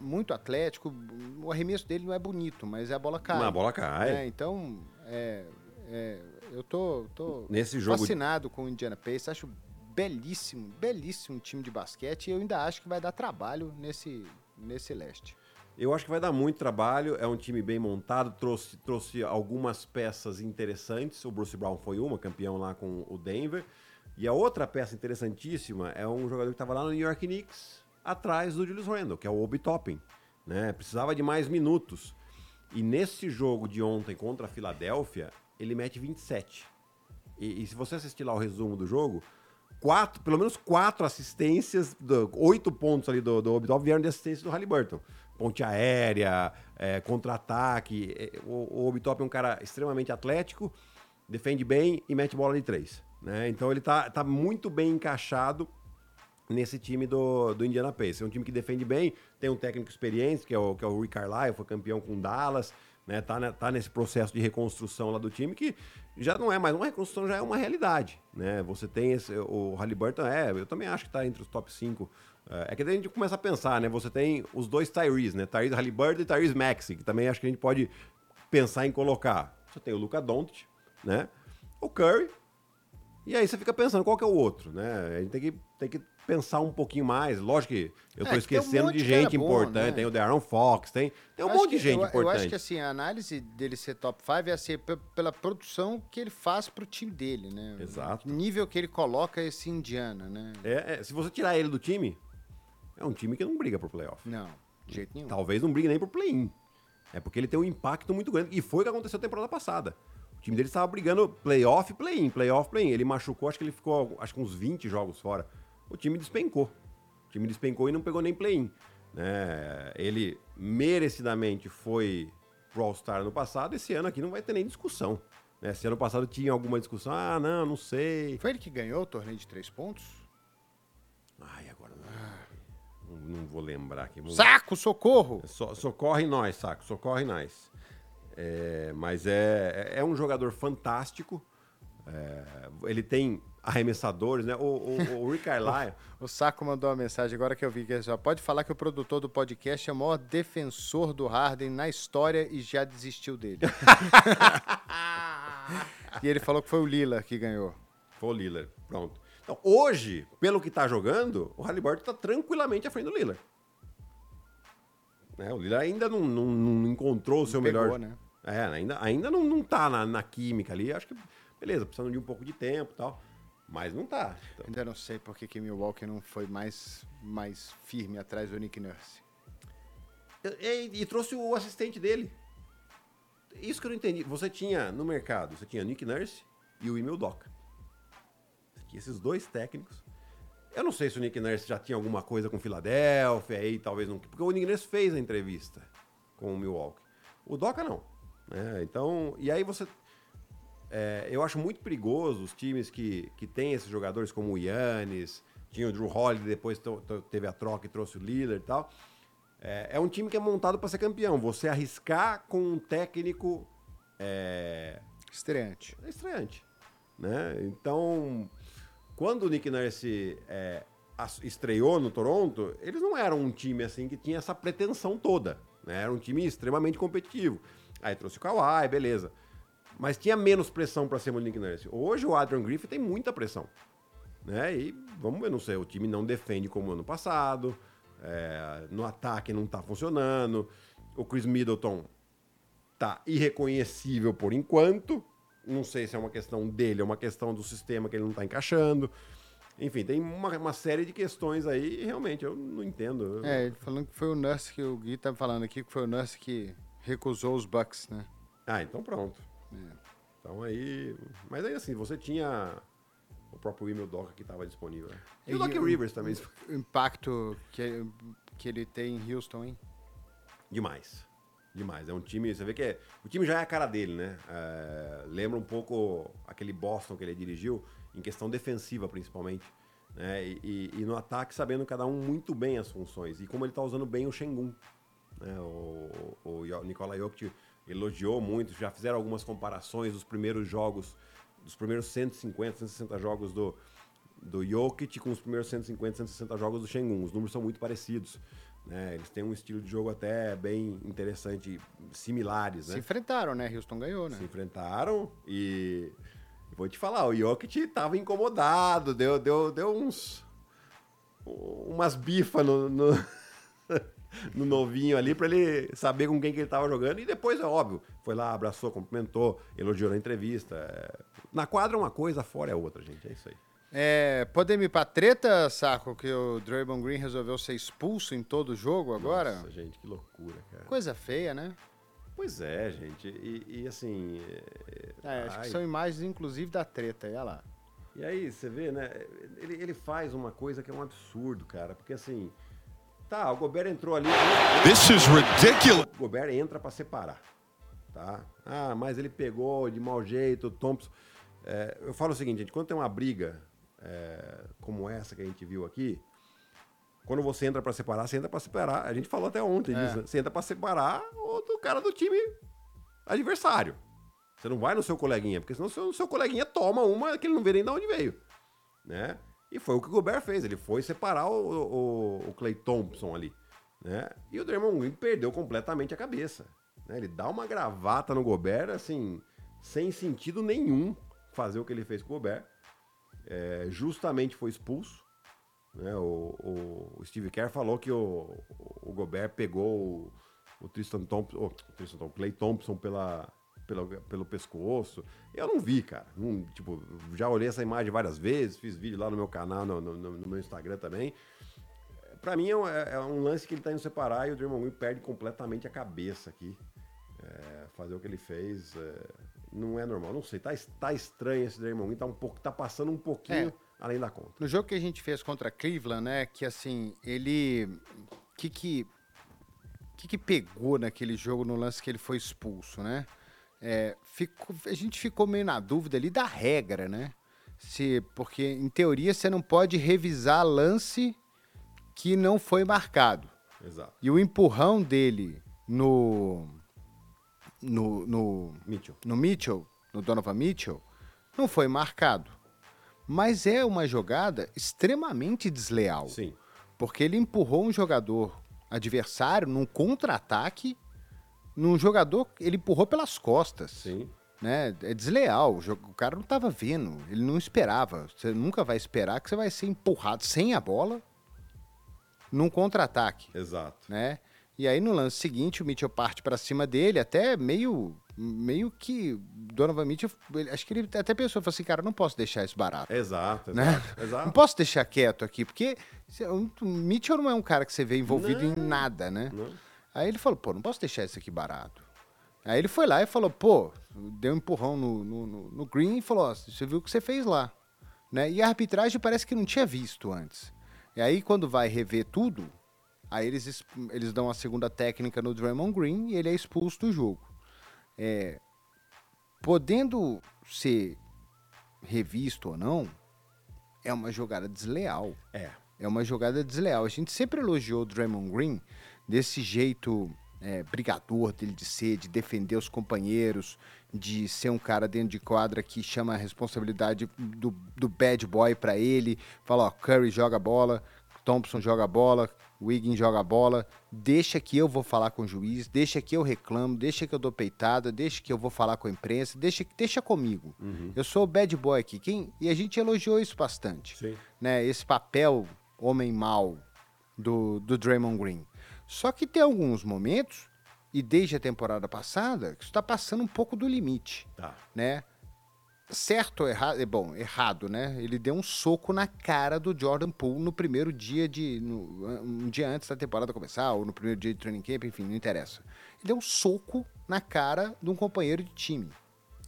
muito atlético, o arremesso dele não é bonito, mas a bola cai. Não, a bola cai. É, então, é, é, eu tô, tô Nesse jogo... fascinado com o Indiana Pacers, acho belíssimo, belíssimo time de basquete e eu ainda acho que vai dar trabalho nesse, nesse leste. Eu acho que vai dar muito trabalho, é um time bem montado, trouxe, trouxe algumas peças interessantes. O Bruce Brown foi uma, campeão lá com o Denver. E a outra peça interessantíssima é um jogador que estava lá no New York Knicks, atrás do Julius Randle, que é o Obi Toppin. Né? Precisava de mais minutos. E nesse jogo de ontem contra a Filadélfia, ele mete 27. E, e se você assistir lá o resumo do jogo, quatro, pelo menos quatro assistências, do, oito pontos ali do, do vieram de assistência do Halliburton. Ponte aérea, é, contra-ataque. É, o, o Obitop é um cara extremamente atlético, defende bem e mete bola de três. Né? Então ele tá, tá muito bem encaixado nesse time do, do Indiana Pacers. É um time que defende bem, tem um técnico experiente, que é o, que é o Rick Carlisle, foi campeão com Dallas, né? Tá, tá nesse processo de reconstrução lá do time que já não é mais uma reconstrução, já é uma realidade, né? Você tem esse, o Halliburton, é, eu também acho que está entre os top 5. É, é que daí a gente começa a pensar, né? Você tem os dois Tyrese, né? Tyrese Halliburton e Tyrese Maxey, que também acho que a gente pode pensar em colocar. Você tem o Luca Doncic, né? O Curry, e aí você fica pensando qual que é o outro, né? A gente tem que, tem que pensar um pouquinho mais. Lógico que eu estou é, esquecendo um de gente importante. Bom, né? Tem o Darren Fox, tem, tem um monte de gente eu, importante. Eu acho que assim, a análise dele ser top 5 é ser pela produção que ele faz para o time dele, né? Exato. O nível que ele coloca esse Indiana, né? É, é, se você tirar ele do time, é um time que não briga por playoff. Não, de jeito nenhum. Talvez não brigue nem por play-in. É porque ele tem um impacto muito grande. E foi o que aconteceu na temporada passada. O time dele estava brigando playoff, play-in, playoff, play-in. Ele machucou, acho que ele ficou acho que uns 20 jogos fora o time despencou. O time despencou e não pegou nem play-in. Né? Ele merecidamente foi pro All-Star no passado, esse ano aqui não vai ter nem discussão. Né? Se ano passado tinha alguma discussão, ah, não, não sei. Foi ele que ganhou o torneio de três pontos? Ai, agora não, não vou lembrar aqui. Saco, socorro! So, socorre nós, Saco, socorre nós. É, mas é, é um jogador fantástico. É, ele tem arremessadores, né? O, o, o Rick Carlisle... o Saco mandou uma mensagem agora que eu vi que ele só pode falar que o produtor do podcast é o maior defensor do Harden na história e já desistiu dele. e ele falou que foi o Lila que ganhou. Foi o Lillard, pronto. Então, hoje, pelo que tá jogando, o Halliburton tá tranquilamente à frente do Lillard. Né? O Lillard ainda não, não, não encontrou o seu pegou, melhor... Né? É, ainda, ainda não, não tá na, na química ali. Acho que, beleza, precisando de um pouco de tempo e tal. Mas não tá. Então... Ainda não sei porque que Milwaukee não foi mais, mais firme atrás do Nick Nurse. E, e, trouxe o assistente dele. Isso que eu não entendi. Você tinha no mercado, você tinha Nick Nurse e o Emil Doca. Esses dois técnicos. Eu não sei se o Nick Nurse já tinha alguma coisa com Filadélfia, aí talvez não. Porque o Nick Nurse fez a entrevista com o Milwaukee. O Doca não. Né? Então, e aí você é, eu acho muito perigoso os times que, que têm esses jogadores como o Yannis, tinha o Drew Holiday, depois teve a troca e trouxe o Lillard e tal. É, é um time que é montado para ser campeão. Você arriscar com um técnico... É... Estreante. É estreante. Né? Então, quando o Nick Nurse é, estreou no Toronto, eles não eram um time assim que tinha essa pretensão toda. Né? Era um time extremamente competitivo. Aí trouxe o Kawhi, beleza. Mas tinha menos pressão para do Nick Nurse. Hoje o Adrian Griffith tem muita pressão. Né? E vamos ver, não sei, o time não defende como ano passado, é, no ataque não tá funcionando, o Chris Middleton tá irreconhecível por enquanto. Não sei se é uma questão dele, é uma questão do sistema que ele não tá encaixando. Enfim, tem uma, uma série de questões aí e realmente eu não entendo. É, ele falando que foi o Nurse que o Gui tá falando aqui, que foi o Nurse que recusou os Bucks, né? Ah, então pronto. É. Então aí. Mas aí assim, você tinha o próprio Emil Doca que estava disponível. E, e o Doc Rivers também. O impacto que, que ele tem em Houston, hein? Demais. Demais. É um time. Você vê que é, o time já é a cara dele, né? É, lembra um pouco aquele Boston que ele dirigiu, em questão defensiva principalmente. Né? E, e, e, no ataque, sabendo cada um muito bem as funções. E como ele está usando bem o Shengun. Né? O, o Nikola Jokic elogiou muito, já fizeram algumas comparações dos primeiros jogos, dos primeiros 150, 160 jogos do, do Jokic com os primeiros 150, 160 jogos do Shengun. Os números são muito parecidos. Né? Eles têm um estilo de jogo até bem interessante, similares. Né? Se enfrentaram, né? Houston ganhou, né? Se enfrentaram e. Vou te falar, o Jokic estava incomodado, deu, deu, deu uns. umas bifas no, no no novinho ali para ele saber com quem que ele tava jogando. E depois, é óbvio, foi lá, abraçou, cumprimentou, elogiou na entrevista. É, na quadra é uma coisa, fora é outra, gente. É isso aí. É, podemos ir pra treta, Saco, que o Draymond Green resolveu ser expulso em todo o jogo agora? Nossa, gente, que loucura, cara. Coisa feia, né? Pois é, gente. E, e assim. É, é acho ai. que são imagens, inclusive, da treta, olha lá. E aí, você vê, né? Ele, ele faz uma coisa que é um absurdo, cara. Porque assim, Tá, o Gobert entrou ali. This is ridiculous. O Gobert entra para separar. Tá? Ah, mas ele pegou de mau jeito, o Thompson. É, eu falo o seguinte, gente, quando tem uma briga é, como essa que a gente viu aqui, quando você entra para separar, você entra para separar. A gente falou até ontem é. disso, né? Você entra para separar o do cara do time adversário. Você não vai no seu coleguinha, porque senão o seu, seu coleguinha toma uma que ele não vê nem de onde veio. Né? E foi o que o Gobert fez. Ele foi separar o, o, o Clay Thompson ali. Né? E o Draymond Green perdeu completamente a cabeça. Né? Ele dá uma gravata no Gobert, assim, sem sentido nenhum fazer o que ele fez com o Gobert. É, justamente foi expulso. Né? O, o, o, Steve Kerr falou que o, o Gobert pegou o, Tristan Thompson, o Tristan Thompson, Clay Thompson pela, pelo, pelo pescoço. Eu não vi, cara. Não, tipo, já olhei essa imagem várias vezes, fiz vídeo lá no meu canal, no, no, no meu Instagram também. Para mim é um, é um, lance que ele tá indo separar e o Draymond Green perde completamente a cabeça aqui. É, fazer o que ele fez é, não é normal. Não sei, tá, tá estranho esse Draymond Green, tá, um pouco, tá passando um pouquinho é. além da conta. No jogo que a gente fez contra Cleveland, né, que assim, ele... que que... que que pegou naquele jogo no lance que ele foi expulso, né? É, ficou, a gente ficou meio na dúvida ali da regra, né? Se, porque, em teoria, você não pode revisar lance que não foi marcado. Exato. E o empurrão dele no, no, no, Mitchell. no Mitchell, no Donovan Mitchell, não foi marcado. Mas é uma jogada extremamente desleal. Sim. Porque ele empurrou um jogador adversário num contra-ataque, num jogador, ele empurrou pelas costas. Sim. Né? É desleal. O, cara não estava vendo, ele não esperava. Você nunca vai esperar que você vai ser empurrado sem a bola num contra-ataque. Exato. Né? E aí no lance seguinte o Mitchell parte para cima dele, até meio meio que Donovan Mitchell, acho que ele até pensou, falou assim, cara, não posso deixar isso barato. Exato, exato, né? exato. Não posso deixar quieto aqui, porque o Mitchell não é um cara que você vê envolvido não, em nada, né? Não. Aí ele falou, pô, não posso deixar isso aqui barato. Aí ele foi lá e falou, pô, deu um empurrão no, no, no, Green e falou, ó, você viu o que você fez lá. Né? E a arbitragem parece que não tinha visto antes. E aí quando vai rever tudo, aí eles, eles dão a segunda técnica no Draymond Green e ele é expulso do jogo. É, podendo ser revisto ou não, é uma jogada desleal. É. É uma jogada desleal. A gente sempre elogiou o Draymond Green desse jeito é, brigador dele de ser, de defender os companheiros, de ser um cara dentro de quadra que chama a responsabilidade do, do bad boy para ele. Fala, ó, Curry joga bola, Thompson joga bola, Wiggins joga bola, deixa que eu vou falar com o juiz, deixa que eu reclamo, deixa que eu dou peitada, deixa que eu vou falar com a imprensa, deixa, deixa comigo. Uhum. Eu sou o bad boy aqui. Quem, e a gente elogiou isso bastante. Sim. Né? Esse papel homem mau do, do Draymond Green. Só que tem alguns momentos, e desde a temporada passada, que está passando um pouco do limite. Tá. Né? certo ou errado, é bom, errado, né? Ele deu um soco na cara do Jordan Poole no primeiro dia de, no, um dia antes da temporada começar, ou no primeiro dia de training camp, enfim, não interessa. Ele deu um soco na cara de um companheiro de time.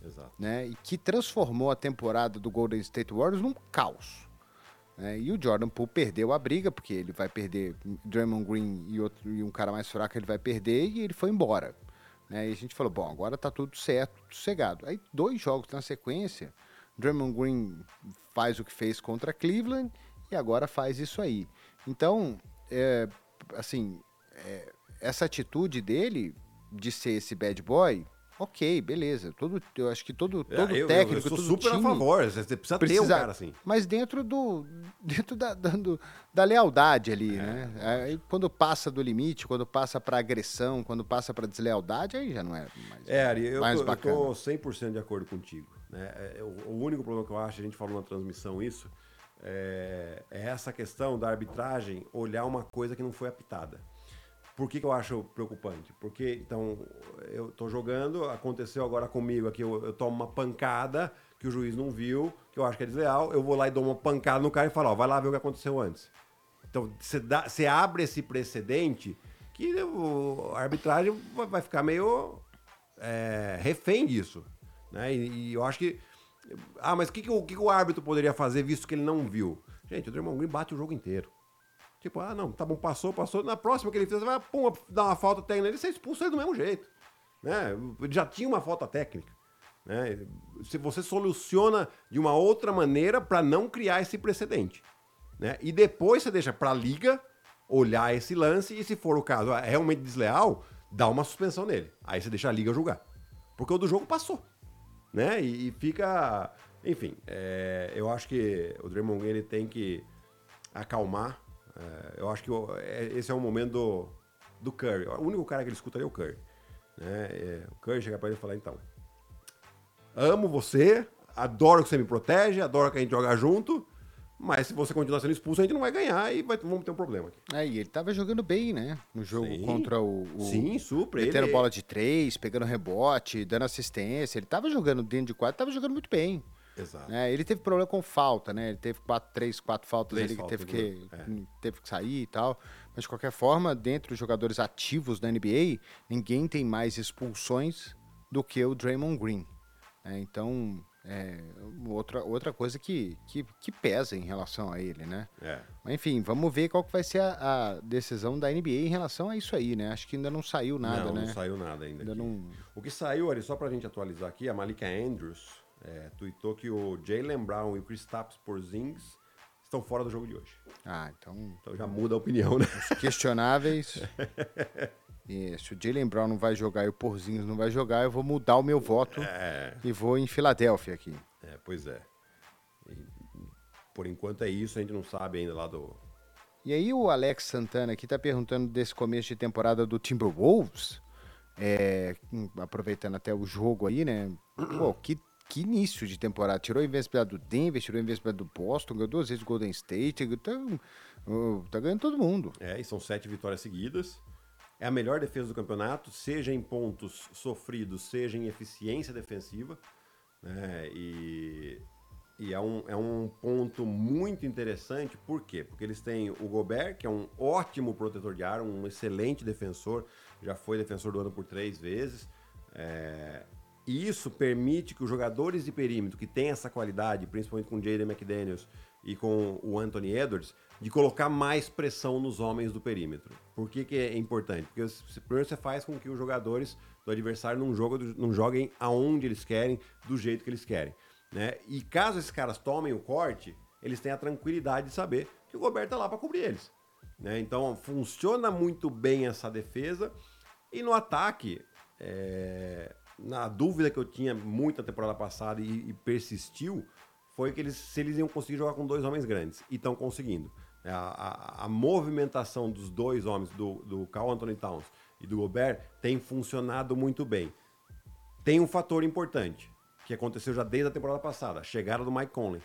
Exato. Né? E que transformou a temporada do Golden State Warriors num caos. Né? E o Jordan Poole perdeu a briga, porque ele vai perder Draymond Green e, outro, e um cara mais fraco ele vai perder, e ele foi embora. Né? E a gente falou, bom, agora tá tudo certo, sossegado. Aí dois jogos na sequência, Draymond Green faz o que fez contra Cleveland e agora faz isso aí. Então, é, assim, é, essa atitude dele de ser esse bad boy, ok, beleza. Todo, eu acho que todo, todo é, eu, técnico, eu, eu sou todo super time a favor. Você precisa, precisa ter um cara assim. Mas dentro do dentro da, da, do, da lealdade ali, É, né? Aí quando passa do limite, quando passa para agressão, quando passa para deslealdade, aí já não é mais, É, Ari, eu, mais tô, eu bacana. tô 100% de acordo contigo. Né? É, o, o único problema que eu acho, a gente falou na transmissão isso, é, é essa questão da arbitragem olhar uma coisa que não foi apitada. Por que, que eu acho preocupante? Porque, então, eu tô jogando, aconteceu agora comigo aqui, eu, eu tomo uma pancada que o juiz não viu, que eu acho que é desleal, eu vou lá e dou uma pancada no cara e falo, ó, vai lá ver o que aconteceu antes. Então, você, abre esse precedente que a arbitragem vai- ficar meio é, refém disso. Né? E, e eu acho que. Ah, mas o que, que que o árbitro poderia fazer visto que ele não viu? Gente, o Draymond Green bate o jogo inteiro. Tipo, ah, não, tá bom, passou, passou. Na próxima que ele fizer, você vai, pum, dar uma falta técnica nele, você expulsa ele do mesmo jeito. Né? Já tinha uma falta técnica. Né? Se você soluciona de uma outra maneira para não criar esse precedente. Né? E depois você deixa para a liga olhar esse lance e, se for o caso, é realmente desleal, dá uma suspensão nele. Aí você deixa a liga julgar. Porque o do jogo passou. Né? E, e fica. Enfim, é, eu acho que o Draymond Green ele tem que acalmar. É, eu acho que é- esse é o momento do, do Curry. O único cara que ele escuta ali é o Curry. Né? É, o Curry chega pra ele e fala: então, amo você, adoro que você me protege, adoro que a gente joga junto, mas se você continuar sendo expulso, a gente não vai ganhar e vai, vamos ter um problema aqui. É, e ele tava jogando bem, né? No jogo Sim. contra o, o Sim, super. metendo ele- bola de três, pegando rebote, dando assistência. Ele tava jogando dentro de quadro, tava jogando muito bem. Exato. né? Ele teve problema com falta, né? Ele teve quatro, três, quatro faltas Três ali que teve que, né? teve que sair e tal. Mas de qualquer forma, dentre os jogadores ativos da NBA, ninguém tem mais expulsões do que o Draymond Green. né? Então, é outra, outra coisa que, que, que pesa em relação a ele, né? É. Mas, enfim, vamos ver qual que vai ser a, a decisão da NBA em relação a isso aí, né? Acho que ainda não saiu nada, não, né? não saiu nada ainda. Ainda não... O que saiu, ali, só pra gente atualizar aqui, a Malika Andrews é, tweetou que o Jalen Brown e o Kristaps Porzingis estão fora do jogo de hoje. Ah, então... Então já muda a opinião, né? Os questionáveis... E se o Jalen Brown não vai jogar e o Porzinhos não vai jogar, eu vou mudar o meu voto é. e vou em Filadélfia aqui. É, pois é. E, por enquanto é isso, a gente não sabe ainda lá do. E aí o Alex Santana aqui tá perguntando desse começo de temporada do Timberwolves. É, aproveitando até o jogo aí, né? Pô, que, que início de temporada. Tirou a invencibilidade do Denver, tirou a invencibilidade do Boston, ganhou duas vezes o Golden State. Tá, tá ganhando todo mundo. É, e são sete vitórias seguidas. É a melhor defesa do campeonato, seja em pontos sofridos, seja em eficiência defensiva. Né? E, e é, um, é um ponto muito interessante, por quê? Porque eles têm o Gobert, que é um ótimo protetor de ar, um excelente defensor, já foi defensor do ano por três vezes. É, e isso permite que os jogadores de perímetro que têm essa qualidade, principalmente com Jaden McDaniels e com o Anthony Edwards, de colocar mais pressão nos homens do perímetro. Por que, que é importante? Porque primeiro você faz com que os jogadores do adversário não, joguem, não joguem aonde eles querem, do jeito que eles querem. Né? E caso esses caras tomem o corte, eles têm a tranquilidade de saber que o Gobert tá lá para cobrir eles. Né? Então funciona muito bem essa defesa. E no ataque, é... na dúvida que eu tinha muito na temporada passada e, e persistiu, foi que eles, se eles iam conseguir jogar com dois homens grandes. E estão conseguindo. É, a, a, a, movimentação dos dois homens, do, do Carl Anthony Towns e do Gobert, tem funcionado muito bem. Tem um fator importante, que aconteceu já desde a temporada passada, a chegada do Mike Conley.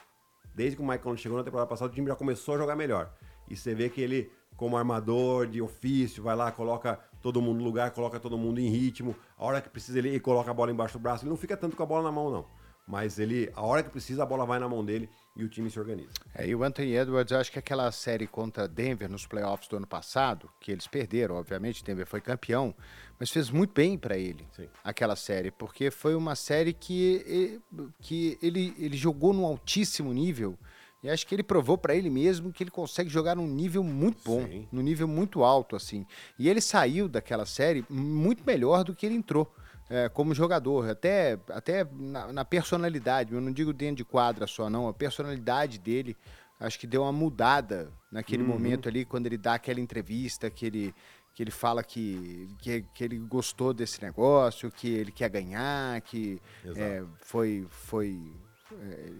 Desde que o Mike Conley chegou na temporada passada, o time já começou a jogar melhor. E você vê que ele, como armador de ofício, vai lá, coloca todo mundo no lugar, coloca todo mundo em ritmo. A hora que precisa, ele coloca a bola embaixo do braço. Ele não fica tanto com a bola na mão, não mas ele, a hora que precisa, a bola vai na mão dele e o time se organiza. É, e o Anthony Edwards, acho que aquela série contra Denver nos playoffs do ano passado, que eles perderam, obviamente, Denver foi campeão, mas fez muito bem para ele Sim. aquela série, porque foi uma série que, que ele, ele jogou num altíssimo nível. E acho que ele provou para ele mesmo que ele consegue jogar num nível muito bom, Sim. num nível muito alto, assim. E ele saiu daquela série muito melhor do que ele entrou é, como jogador, até, até na, na, personalidade, eu não digo dentro de quadra só, não, a personalidade dele acho que deu uma mudada naquele uhum. momento ali, quando ele dá aquela entrevista, que ele, que ele fala que, que, que ele gostou desse negócio, que ele quer ganhar, que é, foi, foi é,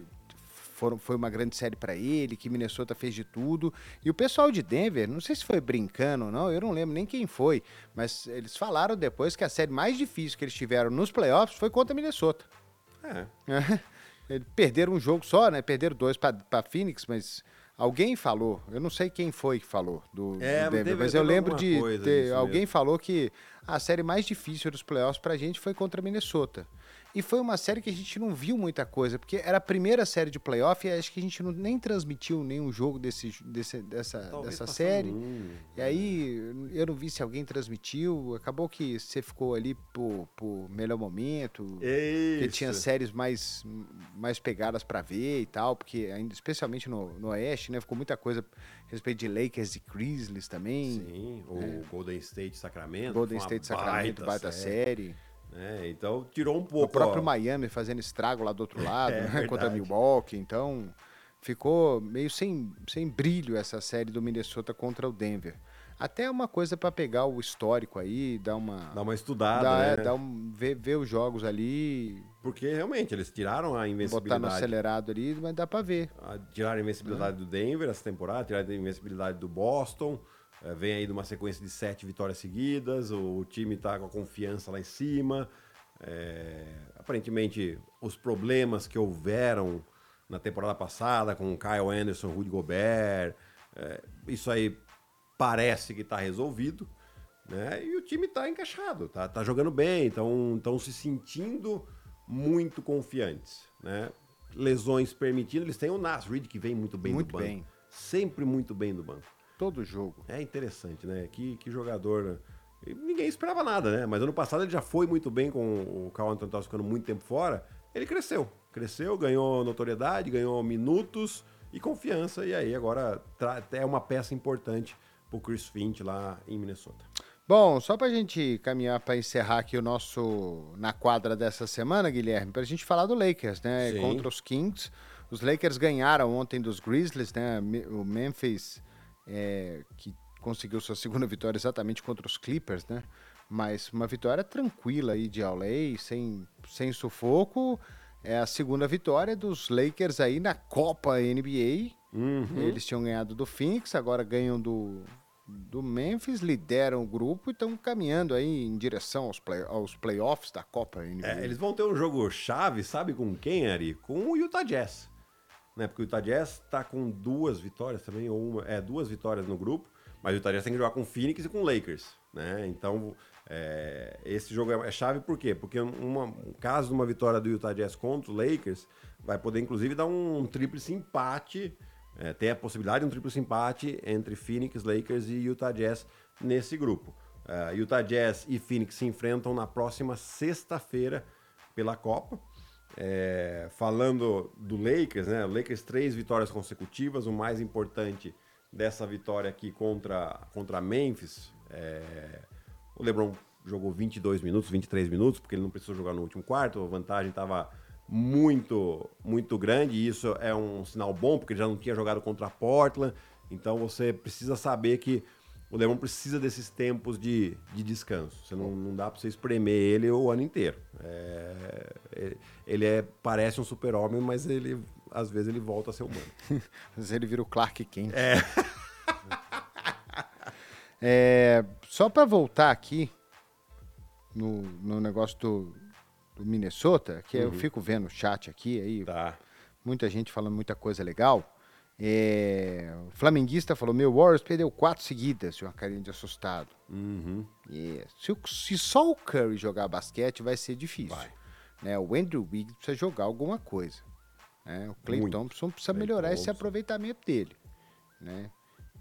foram, foi uma grande série para ele, que Minnesota fez de tudo. E o pessoal de Denver, não sei se foi brincando ou não, eu não lembro nem quem foi, mas eles falaram depois que a série mais difícil que eles tiveram nos playoffs foi contra Minnesota. É. Eles perderam um jogo só, né? Perderam dois para Phoenix, mas alguém falou, eu não sei quem foi que falou do, é, do Denver, mas eu lembro de ter, alguém mesmo. falou que a série mais difícil dos playoffs pra gente foi contra Minnesota. E foi uma série que a gente não viu muita coisa, porque era a primeira série de playoff e acho que a gente não, nem transmitiu nenhum jogo desse, desse, dessa, dessa série. Um. E aí eu não vi se alguém transmitiu. Acabou que você ficou ali por, por melhor momento. Isso. Porque tinha séries mais, mais pegadas para ver e tal, porque ainda, especialmente no, no Oeste, né? Ficou muita coisa a respeito de Lakers e Grizzlies também. Sim, o né? Golden State Sacramento. Golden State Sacramento, baita, baita série. série. É, então tirou um pouco. O próprio ó. Miami fazendo estrago lá do outro lado, é, né, contra Milwaukee. Então ficou meio sem, sem brilho essa série do Minnesota contra o Denver. Até uma coisa para pegar o histórico aí, dar uma. Dar uma estudada. Né? é, dar um, ver, ver os jogos ali. Porque realmente eles tiraram a invencibilidade. Botar no acelerado ali, mas dá para ver. Tiraram a invencibilidade é. do Denver essa temporada, tiraram a invencibilidade do Boston. É, vem aí de uma sequência de sete vitórias seguidas, o, o time está com a confiança lá em cima. É, aparentemente, os problemas que houveram na temporada passada com Kyle Anderson, Rudy Gobert, é, isso aí parece que está resolvido. Né? E o time está encaixado, está tá jogando bem, estão se sentindo muito confiantes. Né? Lesões permitindo, eles têm o Nas Reed, que vem muito bem muito do banco. Bem. Sempre muito bem do banco todo jogo. É interessante, né? Que, que jogador. Ninguém esperava nada, né? Mas ano passado ele já foi muito bem com o Carl Anthony Towns ficando muito tempo fora. Ele cresceu. Cresceu, ganhou notoriedade, ganhou minutos e confiança. E aí agora é uma peça importante pro Chris Finch lá em Minnesota. Bom, só para a gente caminhar para encerrar aqui o nosso na quadra dessa semana, Guilherme, para a gente falar do Lakers, né? Sim. Contra os Kings. Os Lakers ganharam ontem dos Grizzlies, né? O Memphis é, que conseguiu sua segunda vitória exatamente contra os Clippers, né? Mas uma vitória tranquila aí de LA, sem, sem sufoco. É a segunda vitória dos Lakers aí na Copa NBA. Uhum. Eles tinham ganhado do Phoenix, agora ganham do, do Memphis, lideram o grupo e estão caminhando aí em direção aos, play, aos playoffs da Copa NBA. É, eles vão ter um jogo chave, sabe com quem, Ari? Com o Utah Jazz. Né? Porque o Utah Jazz está com duas vitórias também, ou uma, é, duas vitórias no grupo, mas o Utah Jazz tem que jogar com o Phoenix e com o Lakers. Né? Então, é, esse jogo é, é chave por quê? Porque uma, um caso de uma vitória do Utah Jazz contra o Lakers vai poder, inclusive, dar um, um tríplice empate é, tem a possibilidade de um triplo empate entre Phoenix, Lakers e Utah Jazz nesse grupo. Uh, Utah Jazz e Phoenix se enfrentam na próxima sexta-feira pela Copa. É, falando do Lakers, né? Lakers três vitórias consecutivas. O mais importante dessa vitória aqui contra, contra Memphis. É, o LeBron jogou 22 minutos, 23 minutos, porque ele não precisou jogar no último quarto. A vantagem estava muito, muito grande, e isso é um sinal bom, porque ele já não tinha jogado contra Portland, então você precisa saber que o Lemon precisa desses tempos de, de descanso. Você não, não dá para você espremer ele o ano inteiro. É, ele é, parece um super-homem, mas ele às vezes ele volta a ser humano. às vezes ele vira o Clark Kent. É. é só para voltar aqui no, no negócio do, do Minnesota, que uhum. eu fico vendo o chat aqui, aí, tá. muita gente falando muita coisa legal. É, o flamenguista falou: Meu Warriors perdeu quatro seguidas, uma carinha de assustado. Uhum. Yeah. Se, se, só o Curry jogar basquete, vai ser difícil. Vai. Né? O Andrew Wiggins precisa jogar alguma coisa. Né? O Clay Muito. Thompson precisa Clay melhorar Thompson. esse aproveitamento dele. Né?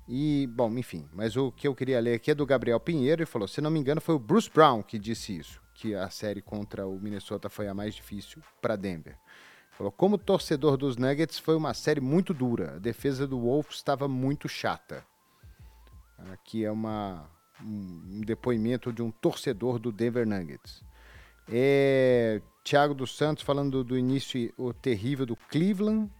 E, bom, enfim, mas o que eu queria ler aqui é do Gabriel Pinheiro, e falou: se não me engano, foi o Bruce Brown que disse isso que a série contra o Minnesota foi a mais difícil para Denver. Falou: como torcedor dos Nuggets, foi uma série muito dura. A defesa do Wolves estava muito chata. Aqui é uma, um depoimento de um torcedor do Denver Nuggets. É, Thiago dos Santos falando do, início o terrível do Cleveland.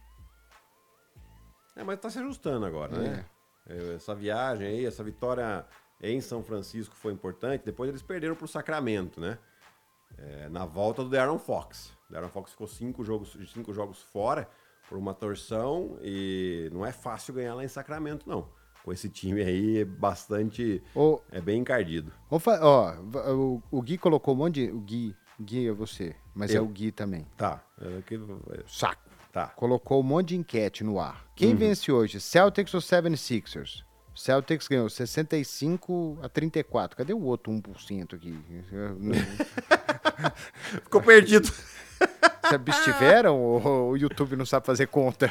É, mas está se ajustando agora, né? é. né? Essa viagem aí, essa vitória em São Francisco foi importante. Depois eles perderam para o Sacramento, né? é, na volta do Darren Fox. Darren Fox ficou cinco jogos, cinco jogos fora por uma torção e não é fácil ganhar lá em Sacramento, não. Com esse time aí é bastante. é bem encardido. Ó, o, o Gui colocou um monte de. O Gui, Gui é você, mas é Eu. é o Gui também. Tá. É que... Saco. Tá. Colocou um monte de enquete no ar. Quem uhum. vence hoje, Celtics ou 76ers? Celtics ganhou 65 a 34. Cadê o outro 1% aqui? Ficou perdido. Se abstiveram ou o YouTube não sabe fazer conta?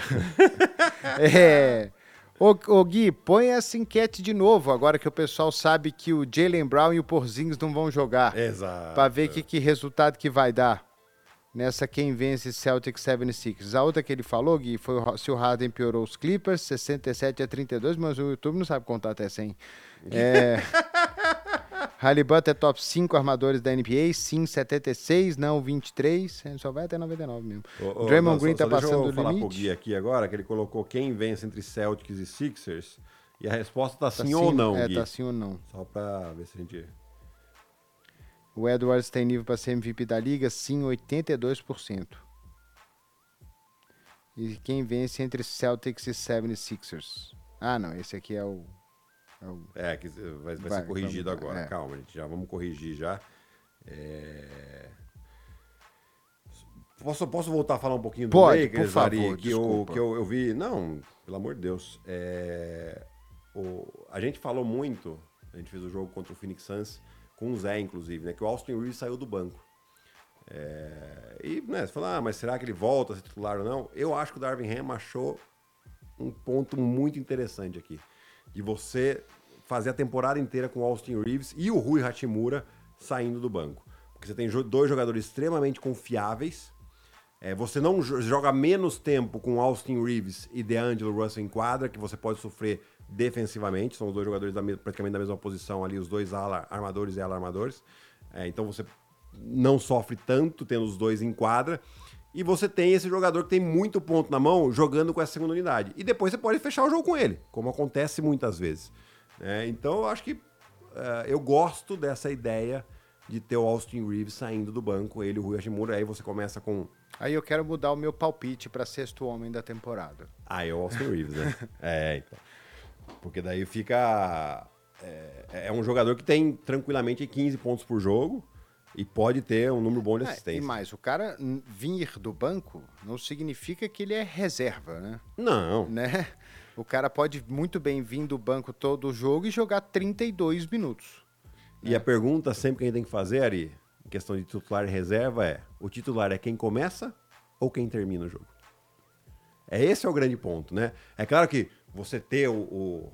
é. Ô, ô, Gui, põe essa enquete de novo, agora que o pessoal sabe que o Jalen Brown e o Porzingis não vão jogar. Exato. Para ver que, que resultado que vai dar nessa quem vence Celtics 76. A outra que ele falou, Gui, foi se o Harden piorou os Clippers, 67 a 32, mas o YouTube não sabe contar até 100. É... Halliburton é top 5 armadores da NBA, sim, 76, não 23, só vai até 99 mesmo. Ô, ô, Draymond Green tá passando do limite. Deixa eu falar pro Gui aqui agora, que ele colocou quem vence entre Celtics e Sixers, e a resposta tá, tá sim, ou não, é, Gui. tá sim ou não. Só pra ver se a gente... O Edwards tem nível para ser MVP da liga? Sim, 82%. E quem vence entre Celtics e 76ers? Ah, não, esse aqui é o. É, é que vai, vai, vai, ser corrigido vamos, agora. É. Calma, gente, já vamos corrigir já. É... Posso, posso voltar a falar um pouquinho do Pode, Lakers, por favor, que, eu, que eu, eu, vi. Não, pelo amor de Deus. É, o, a gente falou muito, a gente fez o jogo contra o Phoenix Suns com o Zé, inclusive, né? Que o Austin Reeves saiu do banco. É, e, né, você fala, ah, mas será que ele volta a ser titular ou não? Eu acho que o Darvin Ham achou um ponto muito interessante aqui. De você fazer a temporada inteira com o Austin Reeves e o Rui Hachimura saindo do banco. Porque você tem dois jogadores extremamente confiáveis. É, você não joga menos tempo com Austin Reeves e DeAngelo Russell em quadra, que você pode sofrer defensivamente. São os dois jogadores da, praticamente da mesma posição ali, os dois ala, armadores e ala armadores. É, então você não sofre tanto tendo os dois em quadra. E você tem esse jogador que tem muito ponto na mão jogando com essa segunda unidade. E depois você pode fechar o jogo com ele, como acontece muitas vezes. É, então eu acho que uh, eu gosto dessa ideia de ter o Austin Reeves saindo do banco, ele, o Rui Hashimura, aí você começa com... Aí eu quero mudar o meu palpite para sexto homem da temporada. Ah, é o Austin Reeves, né? é, então. Porque daí fica... É, é, um jogador que tem tranquilamente 15 pontos por jogo e pode ter um número bom de assistência. É, e mais, o cara vir do banco não significa que ele é reserva, né? Não. Né? O cara pode muito bem vir do banco todo o jogo e jogar 32 minutos. E a pergunta sempre que a gente tem que fazer, Ari, em questão de titular e reserva, é: o titular é quem começa ou quem termina o jogo? É esse é o grande ponto, né? É claro que você ter o, o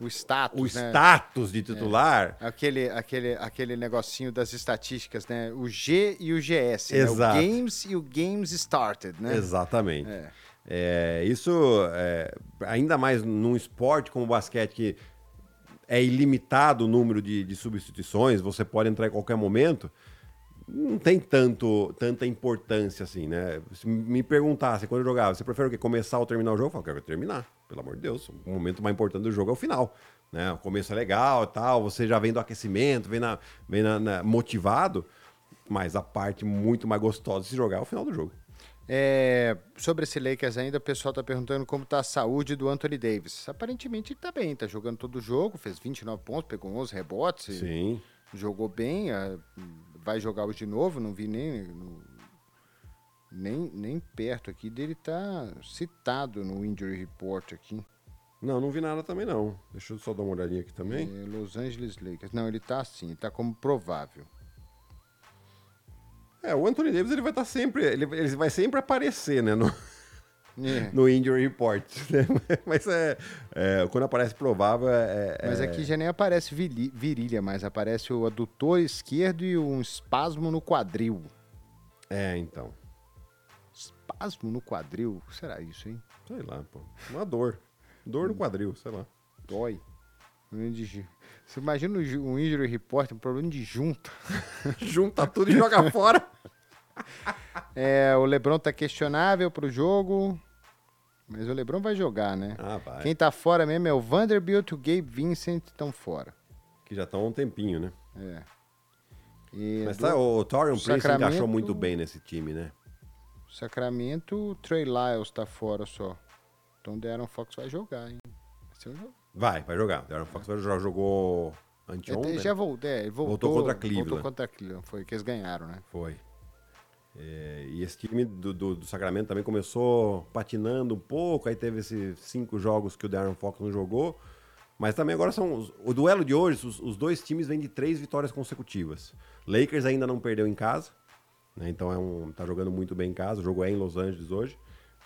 o status, o né? status de titular. É. Aquele, aquele, aquele negocinho das estatísticas, né? O G e o GS. Exato. Né? O Games e o Games Started, né? Exatamente. É. É, isso, é, ainda mais num esporte como o basquete, que é ilimitado o número de, de substituições, você pode entrar em qualquer momento, não tem tanto, tanta importância assim, né? Se me perguntasse quando eu jogava, você prefere o quê? Começar ou terminar o jogo? Eu falo, quero terminar, pelo amor de Deus. O momento mais importante do jogo é o final. Né? O começo é legal e tal, você já vem do aquecimento, vem, na, vem na, na, motivado, mas a parte muito mais gostosa de se jogar é o final do jogo. É, sobre esse Lakers ainda, o pessoal está perguntando como está a saúde do Anthony Davis. Aparentemente ele está bem, está jogando todo o jogo, fez 29 pontos, pegou 11 rebotes. Sim. Jogou bem, vai jogar hoje de novo, não vi nem, nem, nem perto aqui dele tá citado no Injury Report aqui. Não, não vi nada também não. Deixa eu só dar uma olhadinha aqui também. É, Los Angeles Lakers. Não, ele tá assim, tá como provável. É, o Anthony Davis ele vai estar tá sempre, ele, ele vai sempre aparecer, né, no, é. no injury report. Né? Mas é, é, quando aparece provável é, é, Mas aqui já nem aparece virilha, mas aparece o adutor esquerdo e um espasmo no quadril. É, então. Espasmo no quadril? O que será isso, hein? Sei lá, pô. Uma dor. Dor no quadril, sei lá. Dói. Você imagina um injury report, um problema de junta. junta tudo e joga fora. É, o Lebron tá questionável pro jogo. Mas o Lebron vai jogar, né? Ah, vai. Quem tá fora mesmo é o Vanderbilt e o Gabe Vincent estão fora. Que já estão há um tempinho, né? É. E Mas tá, o Torian Prince Sacramento... encaixou muito bem nesse time, né? Sacramento, o Trey Lyles tá fora só. Então o De'Aaron Fox vai jogar, hein? Vai ser um jogo. Vai, vai jogar. O Aaron Fox já jogou anteontem. Ele já voltou, é, voltou, voltou contra Cleveland. Voltou contra Cleveland, foi que eles ganharam, né? Foi. É, e esse time do, do, do, Sacramento também começou patinando um pouco, aí teve esses cinco jogos que o Darren Fox não jogou. Mas também agora são. O duelo de hoje, os, os, dois times vêm de três vitórias consecutivas. Lakers ainda não perdeu em casa, né, então é um, tá jogando muito bem em casa. O jogo é em Los Angeles hoje.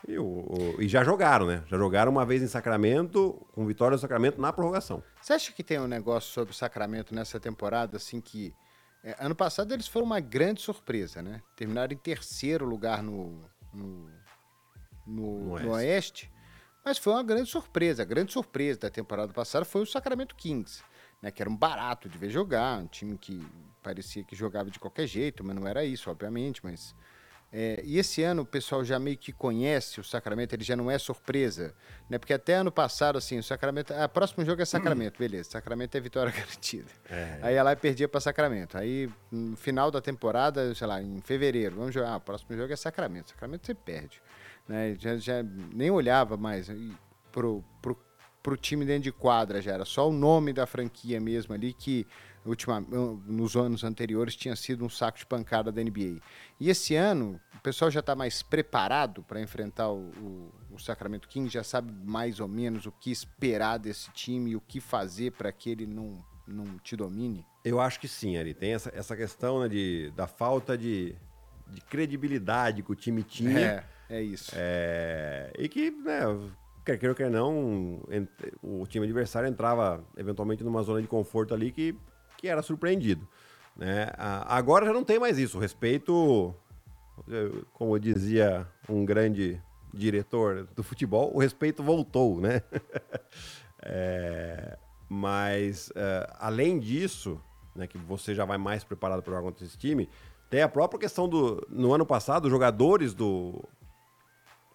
E, o, o, e, já jogaram, né? Já jogaram uma vez em Sacramento, com vitória do Sacramento na prorrogação. Você acha que tem um negócio sobre o Sacramento nessa temporada, assim, que. É, ano passado eles foram uma grande surpresa, né? Terminaram em terceiro lugar no, no, no, no, oeste. no oeste. Mas foi uma grande surpresa. A grande surpresa da temporada passada foi o Sacramento Kings, né? Que era um barato de ver jogar, um time que parecia que jogava de qualquer jeito, mas não era isso, obviamente, mas é, e esse ano o pessoal já meio que conhece o Sacramento, ele já não é surpresa, né? Porque até ano passado, assim, o Sacramento. Ah, próximo jogo é Sacramento, beleza. Sacramento é vitória garantida. É. Aí ela perdia para Sacramento. Aí, no final da temporada, sei lá, em fevereiro, vamos jogar. Ah, o próximo jogo é Sacramento. Sacramento você perde. Né? Já, já nem olhava mais pro, pro, pro time dentro de quadra, já era só o nome da franquia mesmo ali que nos anos anteriores tinha sido um saco de pancada da NBA. E esse ano, o pessoal já está mais preparado para enfrentar o, o, o, Sacramento Kings, já sabe mais ou menos o que esperar desse time e o que fazer para que ele não, não te domine? Eu acho que sim, Ari. Tem essa, essa questão né, de, da falta de, de credibilidade que o time tinha. É, é isso. É, e que, né, quer queira ou quer não, o time adversário entrava eventualmente numa zona de conforto ali que que era surpreendido. Né? Agora já não tem mais isso. Respeito, como dizia um grande diretor do futebol, o respeito voltou, né? é, mas, uh, além disso, né, que você já vai mais preparado para jogar contra esse time, tem a própria questão do. No ano passado, os jogadores do,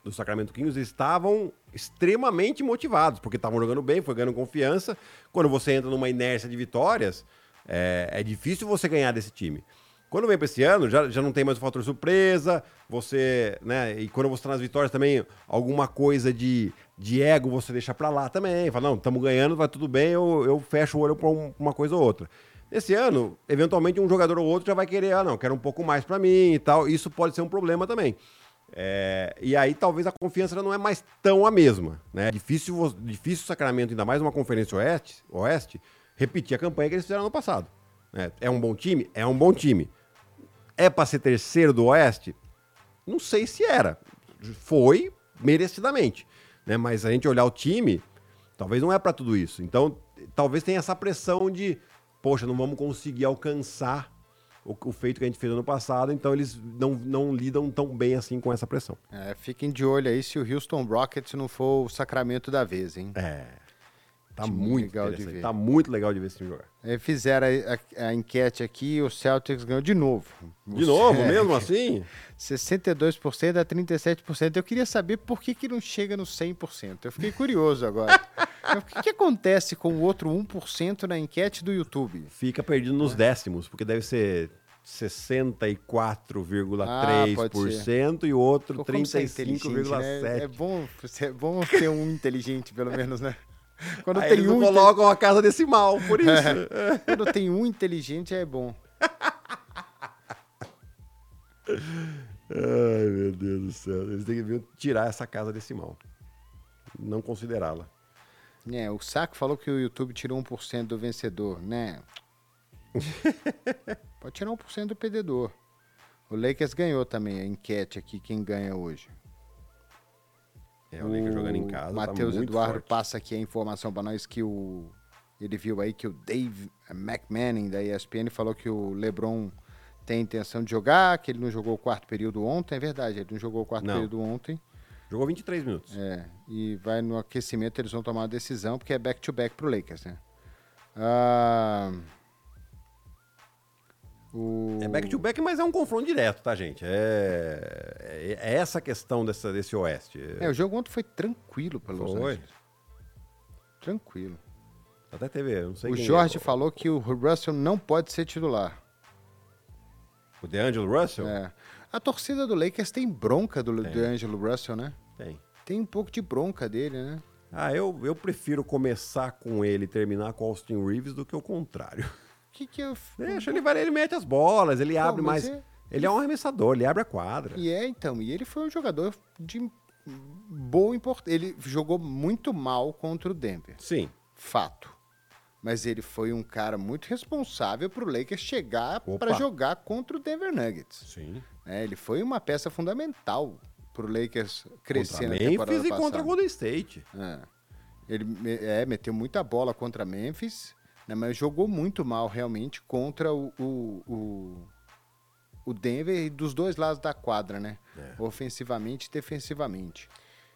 do Sacramento Kings estavam extremamente motivados, porque estavam jogando bem, foi ganhando confiança. Quando você entra numa inércia de vitórias, é, é difícil você ganhar desse time. Quando vem para esse ano, já, já não tem mais o fator surpresa, você, né? E quando você está nas vitórias também, alguma coisa de, de ego você deixa para lá também. Fala, não, estamos ganhando, vai tudo bem, eu, eu fecho o olho para um, uma coisa ou outra. Esse ano, eventualmente, um jogador ou outro já vai querer, ah, não, quero um pouco mais para mim e tal. Isso pode ser um problema também. É, e aí talvez a confiança não é mais tão a mesma. Né? Difícil, difícil o Sacramento, ainda mais uma conferência oeste, oeste, repetir a campanha que eles fizeram no passado. É, é um bom time? É um bom time. É para ser terceiro do Oeste? Não sei se era. Foi merecidamente. Né? Mas a gente olhar o time, talvez não é para tudo isso. Então, talvez tenha essa pressão de, poxa, não vamos conseguir alcançar o, o, feito que a gente fez no passado, então eles não, não lidam tão bem assim com essa pressão. É, fiquem de olho aí se o Houston Rockets não for o sacramento da vez, hein? É. Tá muito legal de ver. Tá muito legal de ver esse time jogar. É, fizeram a, a, a, enquete aqui o Celtics ganhou de novo. De novo, mesmo assim? 62% a 37%. Eu queria saber por que, que não chega no 100%. Eu fiquei curioso agora. o que, que, acontece com o outro 1% na enquete do YouTube? Fica perdido nos décimos, porque deve ser 64,3% ah, e o outro 35,7%. Né? É, bom, é bom ter um inteligente, pelo menos, né? Quando Aí tem um. colocam a casa decimal, por isso. É. Quando tem um inteligente é bom. Ai, meu Deus do céu. Eles têm que tirar essa casa decimal. Não considerá-la. É, o Saco falou que o YouTube tirou 1% do vencedor, né? Pode tirar 1% do perdedor. O Lakers ganhou também a enquete aqui, quem ganha hoje. É, o, o Lakers jogando em casa. Matheus tá Eduardo forte. passa aqui a informação para nós que o. Ele viu aí que o Dave McMahon da ESPN falou que o LeBron tem intenção de jogar, que ele não jogou o quarto período ontem. É verdade, ele não jogou o quarto não. período ontem. Jogou 23 minutos. É, e vai no aquecimento, eles vão tomar uma decisão, porque é back-to-back -back pro Lakers, né? Ah. O... É back-to-back, -back, mas é um confronto direto, tá, gente? É, é, é essa questão dessa, desse Oeste. É, o jogo ontem foi tranquilo para Los. Angeles. Tranquilo. Até teve, não sei O Jorge é. falou que o Russell não pode ser titular. O DeAngelo Russell? É. A torcida do Lakers tem bronca do DeAngelo Russell, né? Tem. Tem um pouco de bronca dele, né? Ah, eu, eu prefiro começar com ele e terminar com Austin Reeves do que o contrário que que eu... Deixa, ele vai, ele mete as bolas, ele Pô, abre mais... É... Ele é um arremessador, ele abre a quadra. E é, então, e ele foi um jogador de boa importância. Ele jogou muito mal contra o Denver. Sim. Fato. Mas ele foi um cara muito responsável para o Lakers chegar para jogar contra o Denver Nuggets. Sim. É, ele foi uma peça fundamental para o Lakers crescer contra na temporada Memphis e contra Golden State. É. Ele é, meteu muita bola contra Memphis né? Mas jogou muito mal realmente contra o, o, o, o Denver dos dois lados da quadra, né? É. Ofensivamente e defensivamente.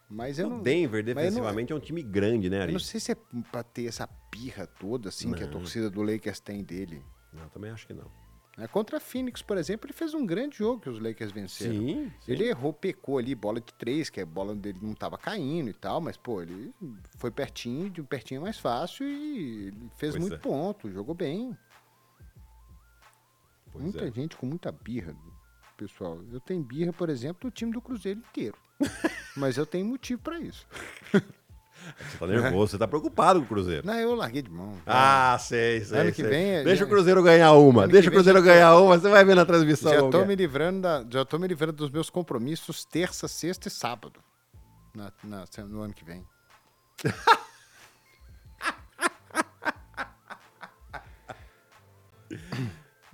Mas eu o não, Denver, defensivamente, não, é um time grande, né, Ari? Eu não sei se é pra ter essa pirra toda, assim, não. que a torcida do Lakers tem dele. Não, também acho que não. É, contra a Phoenix, por exemplo, ele fez um grande jogo que os Lakers venceram. Sim, sim. Ele errou, pecou ali, bola de três, que a bola dele não estava caindo e tal, mas, pô, ele foi pertinho, de pertinho mais fácil e fez pois muito é. ponto, jogou bem. Pois muita é. gente com muita birra, pessoal. Eu tenho birra, por exemplo, do time do Cruzeiro inteiro. mas eu tenho motivo para isso. Você tá nervoso, você tá preocupado com o Cruzeiro. Não, eu larguei de mão. Ah, sei, sei. Ano que sei. vem. É- Deixa o Cruzeiro ganhar uma. Deixa o Cruzeiro ganhar uma, você vai ver na transmissão. Já tô, me livrando da, já tô me livrando dos meus compromissos terça, sexta e sábado. Na, na, no ano que vem.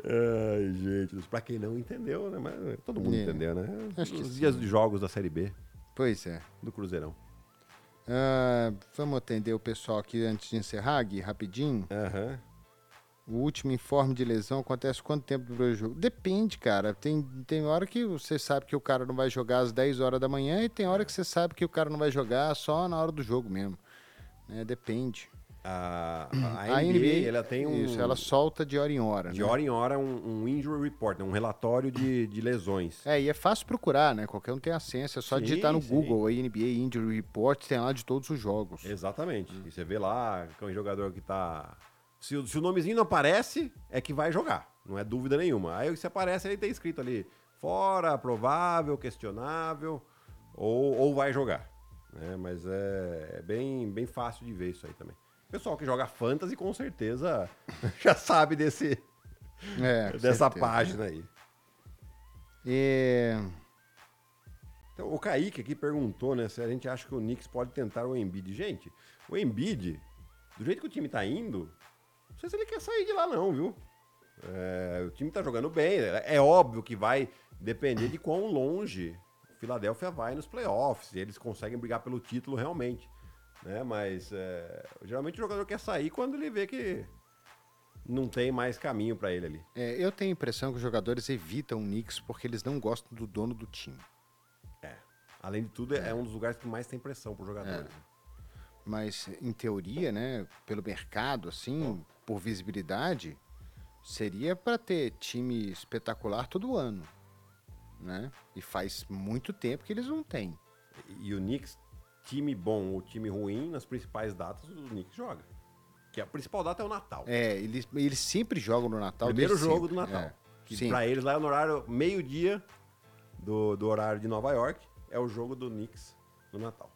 Ai, gente, pra quem não entendeu, né? Mas todo mundo é. entendeu, né? Acho Os dias sim. de jogos da Série B. Pois é. Do Cruzeirão. Uh, vamos atender o pessoal aqui antes de encerrar, Gui, rapidinho. Uhum. O último informe de lesão acontece quanto tempo do jogo? Depende, cara. Tem, tem hora que você sabe que o cara não vai jogar às 10 horas da manhã e tem hora que você sabe que o cara não vai jogar só na hora do jogo mesmo. Né? Depende. A, a, a NBA, NBA, ela tem um. Isso, ela solta de hora em hora. De né? hora em hora um, um injury report, né? um relatório de, de lesões. É, e é fácil procurar, né? Qualquer um tem acesso, é só sim, digitar no sim. Google a NBA Injury Report, tem lá de todos os jogos. Exatamente. Hum. E você vê lá que é um jogador que tá. Se, se o nomezinho não aparece, é que vai jogar. Não é dúvida nenhuma. Aí se aparece, ele tem escrito ali fora, provável, questionável, ou, ou vai jogar. Né? Mas é, é bem, bem fácil de ver isso aí também. O pessoal que joga fantasy com certeza já sabe desse é, dessa certeza. página aí. Então, o Kaique aqui perguntou, né, se a gente acha que o Knicks pode tentar o Embiid. Gente, o Embiid, do jeito que o time tá indo, não sei se ele quer sair de lá não, viu? É, o time tá jogando bem, é óbvio que vai depender de quão longe o Philadelphia vai nos playoffs, se eles conseguem brigar pelo título realmente né? Mas é, geralmente o jogador quer sair quando ele vê que não tem mais caminho para ele ali. É, eu tenho a impressão que os jogadores evitam o Knicks porque eles não gostam do dono do time. É. Além de tudo, é, é um dos lugares que mais tem pressão para os jogadores. É. Mas, em teoria, né, pelo mercado, assim, por visibilidade, seria para ter time espetacular todo ano. Né? E faz muito tempo que eles não têm. E o Knicks time bom ou time ruim, nas principais datas, o Knicks joga. Que a principal data é o Natal. É, eles, eles sempre jogam no Natal. Primeiro jogo sempre. do Natal. É, que pra eles lá é no horário meio-dia do, do horário de Nova York. É o jogo do Knicks no Natal.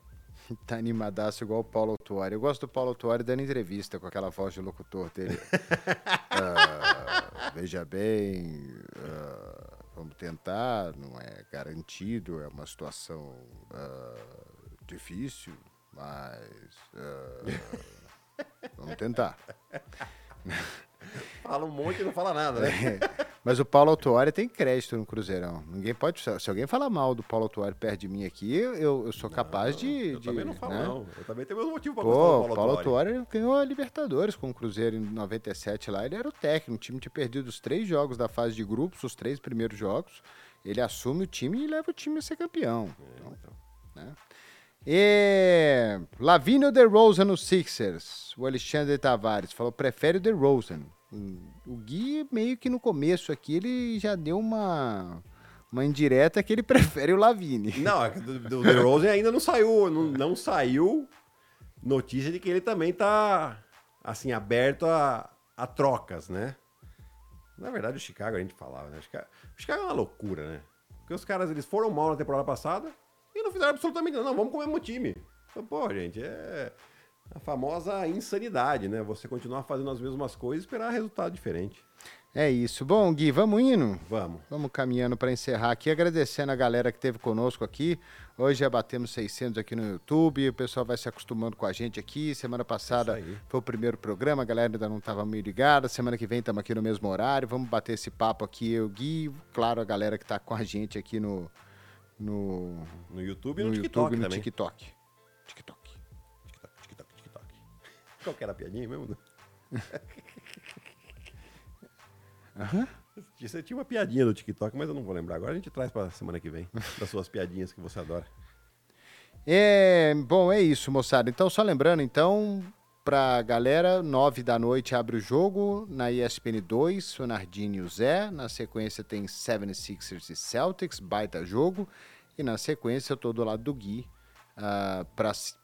tá animadaço igual o Paulo Autuari. Eu gosto do Paulo Autuari dando entrevista com aquela voz de locutor dele. uh, veja bem, uh, vamos tentar, não é garantido, é uma situação uh, difícil, mas uh, vamos tentar. Fala um monte e não fala nada, né? É, mas o Paulo Autuori tem crédito no Cruzeirão. Ninguém pode. Se alguém falar mal do Paulo Autuori perto de mim aqui, eu, eu sou capaz não, de. Eu de, também não falo, né? não. Eu também tenho meus motivos pra Pô, gostar do Paulo, Paulo Autuori ganhou a Libertadores com o Cruzeiro em 97 lá. Ele era o técnico. O time tinha perdido os três jogos da fase de grupos, os três primeiros jogos. Ele assume o time e leva o time a ser campeão. É, então, então. Né? E Lavinho DeRozan no Sixers. O Alexandre Tavares falou, prefere o DeRozan. O Gui meio que no começo aqui ele já deu uma uma indireta que ele prefere o Lavine. Não, é do, do DeRozan ainda não saiu, não, não, saiu notícia de que ele também tá assim aberto a, a trocas, né? Na verdade, o Chicago a gente falava, né? O Chicago, o Chicago é uma loucura, né? Porque os caras eles foram mal na temporada passada, e não fizeram absolutamente nada. Não, vamos comer o time. Então, pô, gente, é a famosa insanidade, né? Você continuar fazendo as mesmas coisas e esperar resultado diferente. É isso. Bom, Gui, vamos indo? Vamos. Vamos caminhando para encerrar aqui, agradecendo a galera que esteve conosco aqui. Hoje já batemos 600 aqui no YouTube, o pessoal vai se acostumando com a gente aqui. Semana passada foi o primeiro programa, a galera ainda não estava meio ligada. Semana que vem estamos aqui no mesmo horário. Vamos bater esse papo aqui, eu, Gui, claro, a galera que está com a gente aqui no, no, no YouTube e no, no TikTok YouTube, no TikTok. TikTok. TikTok, TikTok, TikTok. Qual que era a piadinha mesmo? Aham. Você tinha uma piadinha do TikTok, mas eu não vou lembrar. Agora a gente traz para semana que vem, das suas piadinhas que você adora. É, bom, é isso, moçada. Então, só lembrando, então, pra galera, nove da noite abre o jogo na ESPN 2, o Nardini e o Zé. Na sequência tem 76ers e Celtics, baita jogo. E na sequência eu tô do lado do Gui uh,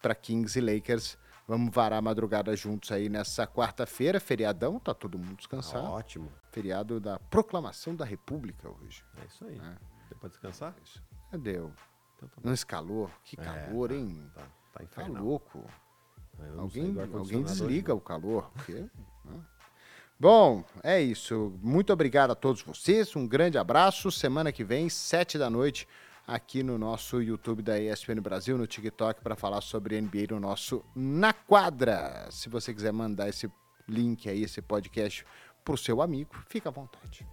para Kings e Lakers. Vamos varar a madrugada juntos aí nessa quarta-feira, feriadão, tá todo mundo descansado. Ah, ótimo. Feriado da Proclamação da República hoje. É isso aí. É. Deu pra descansar? Isso. Deu. Então, tá Não escalou? Que é, calor, tá, hein? Tá, tá, tá louco. Alguém, alguém desliga o calor. Porque, né? Bom, é isso. Muito obrigado a todos vocês. Um grande abraço. Semana que vem, sete da noite, aqui no nosso YouTube da ESPN Brasil, no TikTok, para falar sobre NBA no nosso Na Quadra. Se você quiser mandar esse link aí, esse podcast, para o seu amigo, fica à vontade.